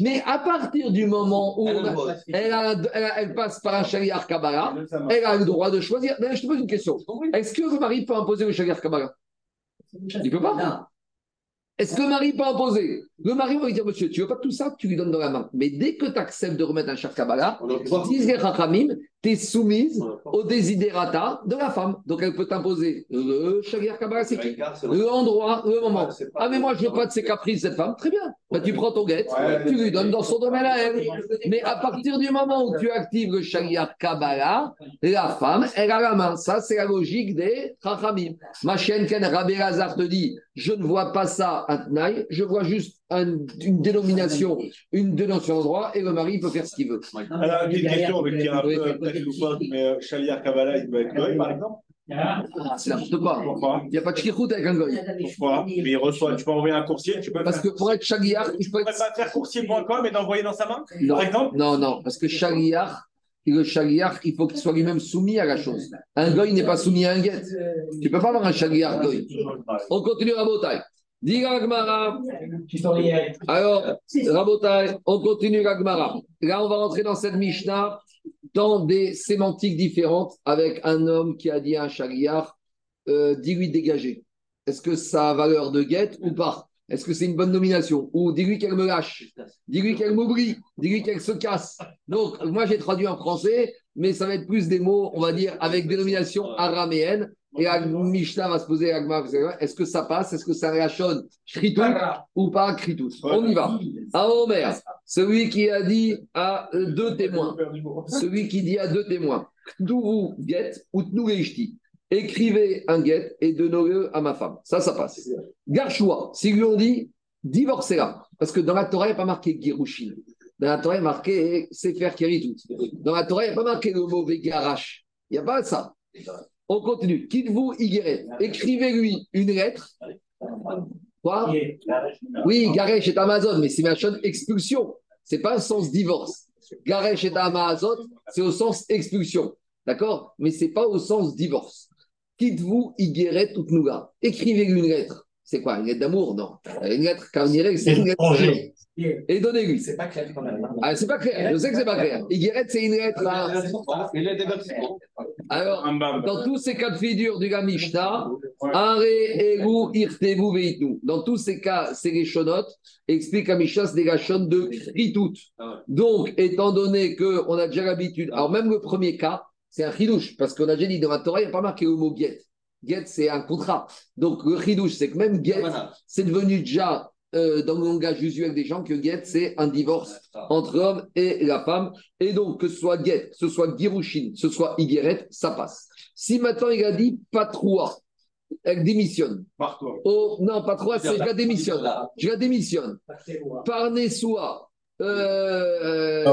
Mais à partir du moment où Elle a le on a- droit. elle, a- elle- elle passe par un shariar Kabbalah, elle a le droit de choisir. Mais je te pose une question est-ce que le mari peut imposer le shariar Kabbalah Il peut pas. Est-ce que le mari peut imposer? Le mari va lui dire Monsieur, tu veux pas tout ça, tu lui donnes dans la main. Mais dès que tu acceptes de remettre un shariar Kabbalah, disent les Chachamim, tu es soumise au desiderata de la femme. Donc elle peut t'imposer le shariar Kabbalah, c'est qui L'endroit, le moment. Ah, mais moi, je veux pas de ses caprices, cette femme. Très bien. Bah, tu prends ton guette, tu lui donnes dans son domaine à elle. Mais à partir du moment où tu actives le Shariat Kabbalah, la femme, elle a la main. Ça, c'est la logique des Chachamim. Ma chienne Ken Rabbi Lazar te dit je ne vois pas ça un Tnaï, je vois juste un- une dénomination, une dénomination de droit, et le mari peut faire ce qu'il veut. Alors, une question avec qui est un peu peut-être loufoque, mais euh, Shaliar Kabbalah, il peut être goy, par exemple Ah, c'est n'importe quoi. Pourquoi? Il n'y a pas de shkirhout avec un goy. Pourquoi? Mais il reçoit, tu peux envoyer un coursier, tu peux Parce que pour être il Tu être. pas faire coursier.com et d'envoyer dans sa main, Non. par exemple? Non, non, parce que Shariat, le Shariat, il faut qu'il soit lui-même soumis à la chose. Un goy n'est pas soumis à un guet. Tu ne peux pas avoir un Shariat goy. On continue Rabotai. Dis Gagmara. Alors, Rabotai, on continue Gagmara. Là, on va rentrer dans cette Mishnah dans des sémantiques différentes avec un homme qui a dit à un Shariat, euh, dis-lui dégager. Est-ce que ça a valeur de guette ou pas? Est-ce que c'est une bonne nomination? Ou dis-lui qu'elle me lâche Dis-lui qu'elle m'oublie, dis-lui qu'elle se casse. Donc, moi, j'ai traduit en français, mais ça va être plus des mots, on va dire, avec dénomination araméenne. Et Mishnah va se poser est-ce que ça passe? Est-ce que ça réachonne? Kritout ou pas Kritout On y va. À Omer, celui qui a dit à euh, deux témoins, celui qui dit à deux témoins, Kdourou get ou. Écrivez un get et donnez-le à ma femme. Ça, ça passe. Garchoua, s'ils lui ont dit, divorcez-la. Parce que dans la Torah, il n'y a pas marqué Girushin. Dans la Torah, il y a marqué Sefer Keritout. Dans la Torah, il n'y a pas marqué le mot Vegarash. Il n'y a pas ça. On continue. Quitte-vous Igeret. Écrivez-lui une lettre. Quoi? Oui, Garesh est Amazon, mais c'est ma chaîne expulsion. C'est pas un sens divorce. Garesh est Amazon, c'est au sens expulsion. D'accord? Mais c'est pas au sens divorce. Quitte-vous Igeret Utnuga. Écrivez-lui une lettre. C'est quoi Une lettre d'amour? Non. Une lettre carnière, c'est une lettre. Congé. Et donnez-lui. C'est pas clair quand même. hein. Ah, c'est pas clair. Je sais que c'est pas clair. Igeret, c'est une lettre. à- Il est divertissement. Alors, dans tous ces cas de figure du Gamishta. Dans tous ces cas, c'est les shonotes. Explique à Mishnah, c'est des gachons de Kritout. Donc, étant donné qu'on a déjà l'habitude, alors même le premier cas, c'est un chidouche, parce qu'on a déjà dit dans la Torah, il n'y a pas marqué le mot get. Get, c'est un contrat. Donc, le chidouche, c'est que même get, c'est devenu déjà euh, dans le langage usuel des gens que get, c'est un divorce entre l'homme et la femme. Et donc, que ce soit get, que ce soit girushin, que ce soit igeret, ça passe. Si maintenant il a dit patroua, elle démissionne. Par-toi. Oh, non, patroua, c'est je la démissionne. Je la démissionne. Par Nessoua, euh,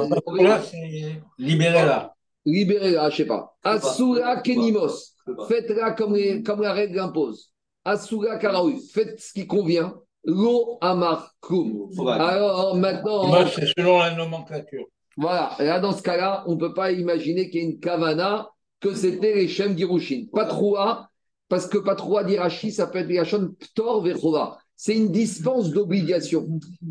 libéré-la. libérez-la, je sais pas. Asura Kenimos, faites-la comme, les- comme la règle impose. Asura Karaoui, faites ce qui convient. Lo Amar Kum. Alors maintenant, Moi, c'est selon la nomenclature. voilà, là dans ce cas-là, on ne peut pas imaginer qu'il y ait une kavana que c'était les Shem Girushin. Patroua, parce que Patroua d'Irachi, ça peut être Yachon Ptor Vechova. C'est une dispense d'obligation.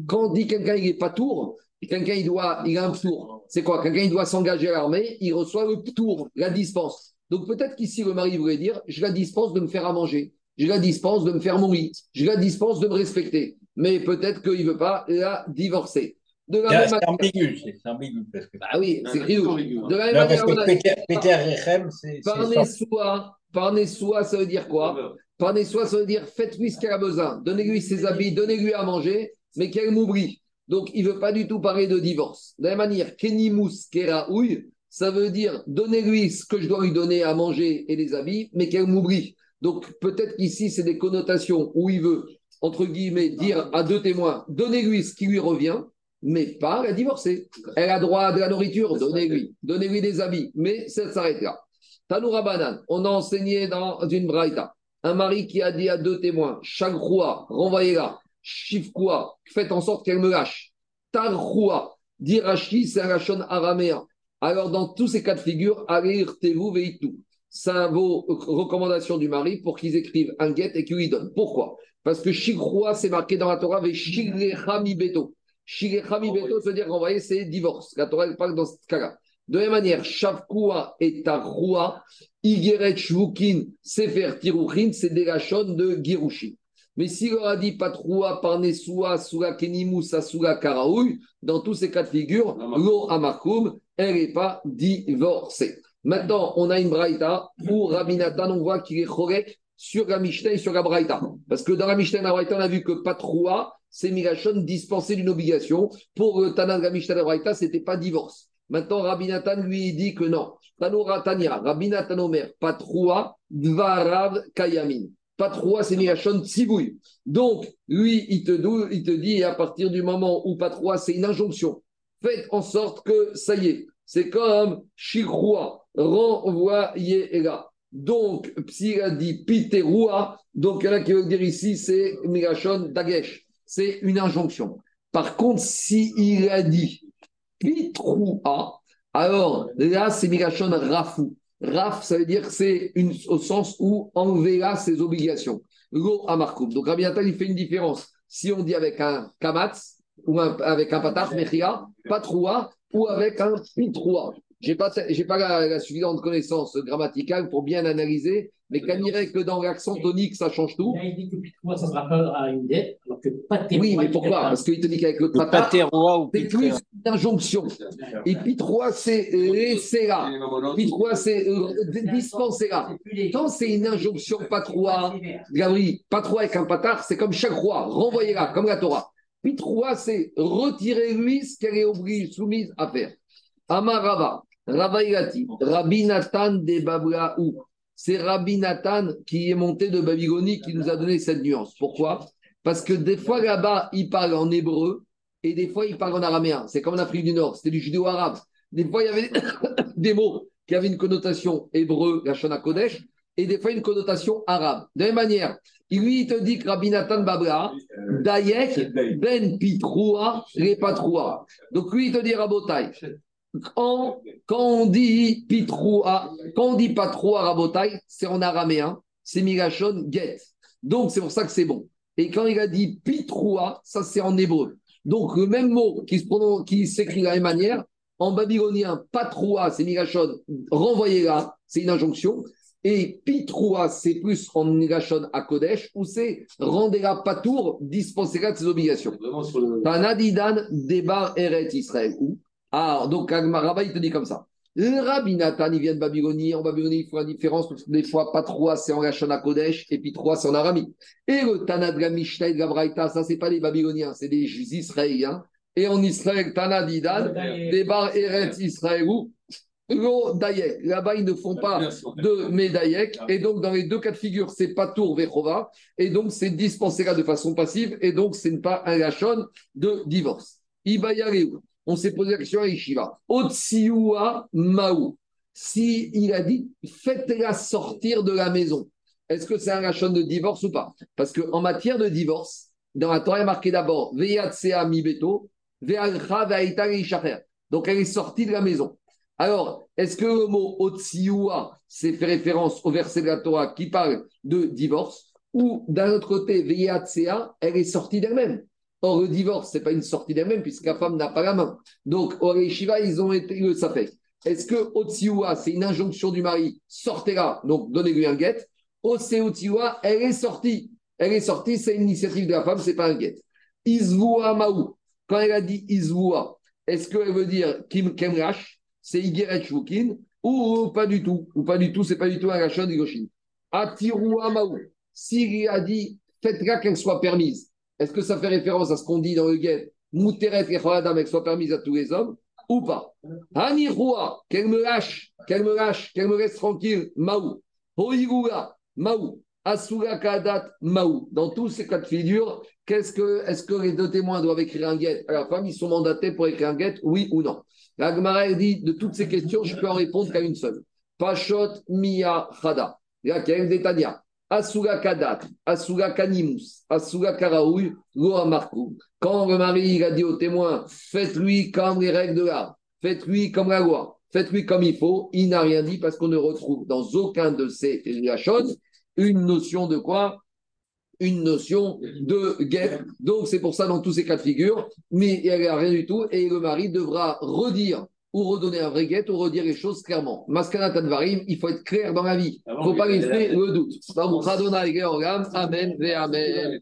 Quand on dit quelqu'un il est pas tour, quelqu'un il doit, il a un tour. C'est quoi? Quelqu'un il doit s'engager à l'armée, il reçoit le tour, la dispense. Donc peut-être qu'ici le mari voulait dire, je la dispense de me faire à manger, je la dispense de me faire mon lit, je la dispense de me respecter. Mais peut-être qu'il ne veut pas la divorcer. De la même C'est manière- ambigu, c'est c'est ambigu. Parce que, ah oui, c'est Rio. De la même manière, on que a- Peter, Peter Rechem, c'est. c'est par sorti. Nessoua, par Nessoua, ça veut dire quoi? Par Nessoua, ça veut dire faites-lui ce qu'elle a besoin. Donnez-lui ses habits, donnez-lui à manger, mais qu'elle m'oublie. Donc, il ne veut pas du tout parler de divorce. De la même manière, Kenimus Keraouille, ça veut dire donnez-lui ce que je dois lui donner à manger et les habits, mais qu'elle m'oublie. Donc, peut-être qu'ici, c'est des connotations où il veut, entre guillemets, dire à deux témoins donnez-lui ce qui lui revient, mais pas la divorcer. Elle a droit à de la nourriture, donnez-lui. Donnez-lui des habits, mais ça s'arrête là. Tanoura Banan, on a enseigné dans une braïta. Un mari qui a dit à deux témoins, Chagroua, renvoyez-la, Shifkoua, faites en sorte qu'elle me lâche. Tarroua, dit Rashi, c'est un araméen. Alors, dans tous ces cas de figure, allez, irtevu veitu. Ça vaut recommandation du mari pour qu'ils écrivent un guet et qu'ils lui donnent. Pourquoi? Parce que Shigrua, c'est marqué dans la Torah, avec Shiglecha mi beto. Shiglecha mi beto, ça veut dire qu'en c'est divorce. La Torah, elle parle dans ce cas-là. De la même manière, Shavkua et Tarua, Igeret Shvukin, Sefer Tiruchin, c'est des de Girushin. Mais s'il leur a dit Patroua, Parnesua, Sula Kenimousa, Sula Karaoui, dans tous ces cas de figure, Lo Amakoum, elle n'est pas divorcée. Maintenant, on a une Braïta où Rabbi Nathan, on voit qu'il est chorek sur la Mishnah et sur la Braïta. Parce que dans la Mishnah et la on a vu que Patroua, c'est Migashon dispensé d'une obligation. Pour le Tana la Mishnah et la Braïta, ce n'était pas divorce. Maintenant, Rabbi Nathan lui dit que non. Tanoura Tania, Rabbi Nathan Omer, Patroua, Dvarav Kayamin. Patroua, c'est Migashon Tsibouy. Donc, lui, il te, il te dit, à partir du moment où Patroua, c'est une injonction, faites en sorte que ça y est. C'est comme Shikrua, renvoyez là. Donc, s'il a dit Piteroua, donc il y en a qui veut dire ici, c'est Migashon Dagesh. C'est une injonction. Par contre, s'il a dit Pitroua, alors là, c'est Migashon Rafou. Raf, ça veut dire c'est au sens où enlevera ses obligations. Go Amarkoum. Donc Rabbi il fait une différence. Si on dit avec un kamatz ou avec un patach, mechia, patroua, ou avec un pitroua. Je n'ai pas, pas la, suffisante connaissance grammaticale pour bien analyser, mais quand dirait que dans l'accent tonique, ça change tout. il dit que pitroua, ça se rappelle à une dette, alors que patéroua. Oui, mais pourquoi? Parce qu'il te dit qu'avec le patéroua, c'est plus une injonction. Et pitroua, c'est laisser là. Pitroua, c'est dispenser là. Quand c'est une injonction patroua, Gabriel, patroua avec un patard, c'est comme chaque roi, renvoyez là, comme la Torah. Pitroua, c'est retirer lui ce qu'elle est obligée, soumise à faire. Amarava, Rabbi Nathan de Bablaou. C'est Rabbi Nathan qui est monté de Babylonie qui nous a donné cette nuance. Pourquoi? Parce que des fois là-bas, il parle en hébreu et des fois, il parle en araméen. C'est comme en Afrique du Nord, c'était du judéo-arabe. Des fois, il y avait des mots qui avaient une connotation hébreu, la Shana Kodesh, et des fois une connotation arabe. De la même manière, lui, il te dit que Rabbi Nathan Babla, Dayek, Ben Pitroua, Repatroua. Donc lui, il te dit Rabotai. Quand, quand on dit Pitroua, quand on dit Patroua Rabotai, c'est en araméen, c'est Migashon Get. Donc c'est pour ça que c'est bon. Et quand il a dit Pitroua, ça c'est en hébreu. Donc le même mot qui, se qui s'écrit de la même manière, en babylonien, Patroua, c'est Migashon, renvoyez là, c'est une injonction. Et Pitroua, c'est plus en Nigashon à Kodesh, où c'est rendez-la patour, dispensez-la de ses obligations. Tanadidan débar Eret Israël. Ah, donc Rabbi, il te dit comme ça. Le Rabbi Nathan, il vient de Babylonie. En Babylonie, il faut la différence parce que des fois, Patroua, c'est en à Kodesh, et Pitroua, c'est en Aramie. Et le Tanad Mishnah et Gabraïta, ça, c'est pas les Babyloniens, c'est des Israéliens. Et en Israël, Tanadidan, débar Eret Israël. Là-bas, ils ne font pas de Médaïek. Et donc, dans les deux cas de figure, c'est pas tour Vechova. Et donc, c'est dispensé là de façon passive. Et donc, ce n'est pas un lachon de divorce. On s'est posé la question à Ishiva. Otsiua Maou. Si il a dit, faites-la sortir de la maison. Est-ce que c'est un lachon de divorce ou pas? Parce qu'en matière de divorce, dans la Torah, il est marqué d'abord Veyatsea mi beto, Donc, elle est sortie de la maison. Alors, est-ce que le mot Otsiua, c'est fait référence au verset de la Torah qui parle de divorce? Ou d'un autre côté, Veyatsea, elle est sortie d'elle-même Or, le divorce, ce n'est pas une sortie d'elle-même puisque la femme n'a pas la main. Donc, au Shiva, ils ont été le fait. Est-ce que Otsiua, c'est une injonction du mari Sortez-la, donc donnez-lui un guet. Otsiua, elle est sortie. Elle est sortie, c'est une initiative de la femme, ce n'est pas un guet. Izvua Maou, quand elle a dit Izvua, est-ce qu'elle veut dire Kim Kemrash c'est Igeret ou pas du tout, ou pas du tout, c'est pas du tout un rachon d'Igoshin. Atiru Amaou, s'il a dit, faites-la qu'elle soit permise, est-ce que ça fait référence à ce qu'on dit dans le guet, Mouteret et qu'elle soit permise à tous les hommes, ou pas? Anirua, qu'elle me lâche, qu'elle me lâche, qu'elle me laisse tranquille, Maou. Hoigula, Maou. Asura Kadat Maou. Dans tous ces cas de figure, qu'est-ce que, est-ce que les deux témoins doivent écrire un guet? À la femme Ils sont mandatés pour écrire un guet, oui ou non La Gemara dit de toutes ces questions, je peux en répondre qu'à une seule. Pashot Mia Chada. Laquelle d'Etania Asura Kadat, Asura Kanimus, Asura Karaoui, Loa Markou. Quand le mari a dit au témoin, faites-lui comme les règles de l'art, faites-lui comme la loi, faites-lui comme il faut. Il n'a rien dit parce qu'on ne retrouve dans aucun de ces choses une notion de quoi? Une notion de guerre. Donc, c'est pour ça, dans tous ces cas de figure, mais il n'y a rien du tout, et le mari devra redire ou redonner un vrai guet ou redire les choses clairement. Maskana Tadvarim, il faut être clair dans la vie. Il ne faut pas laisser le doute. Amen, Amen.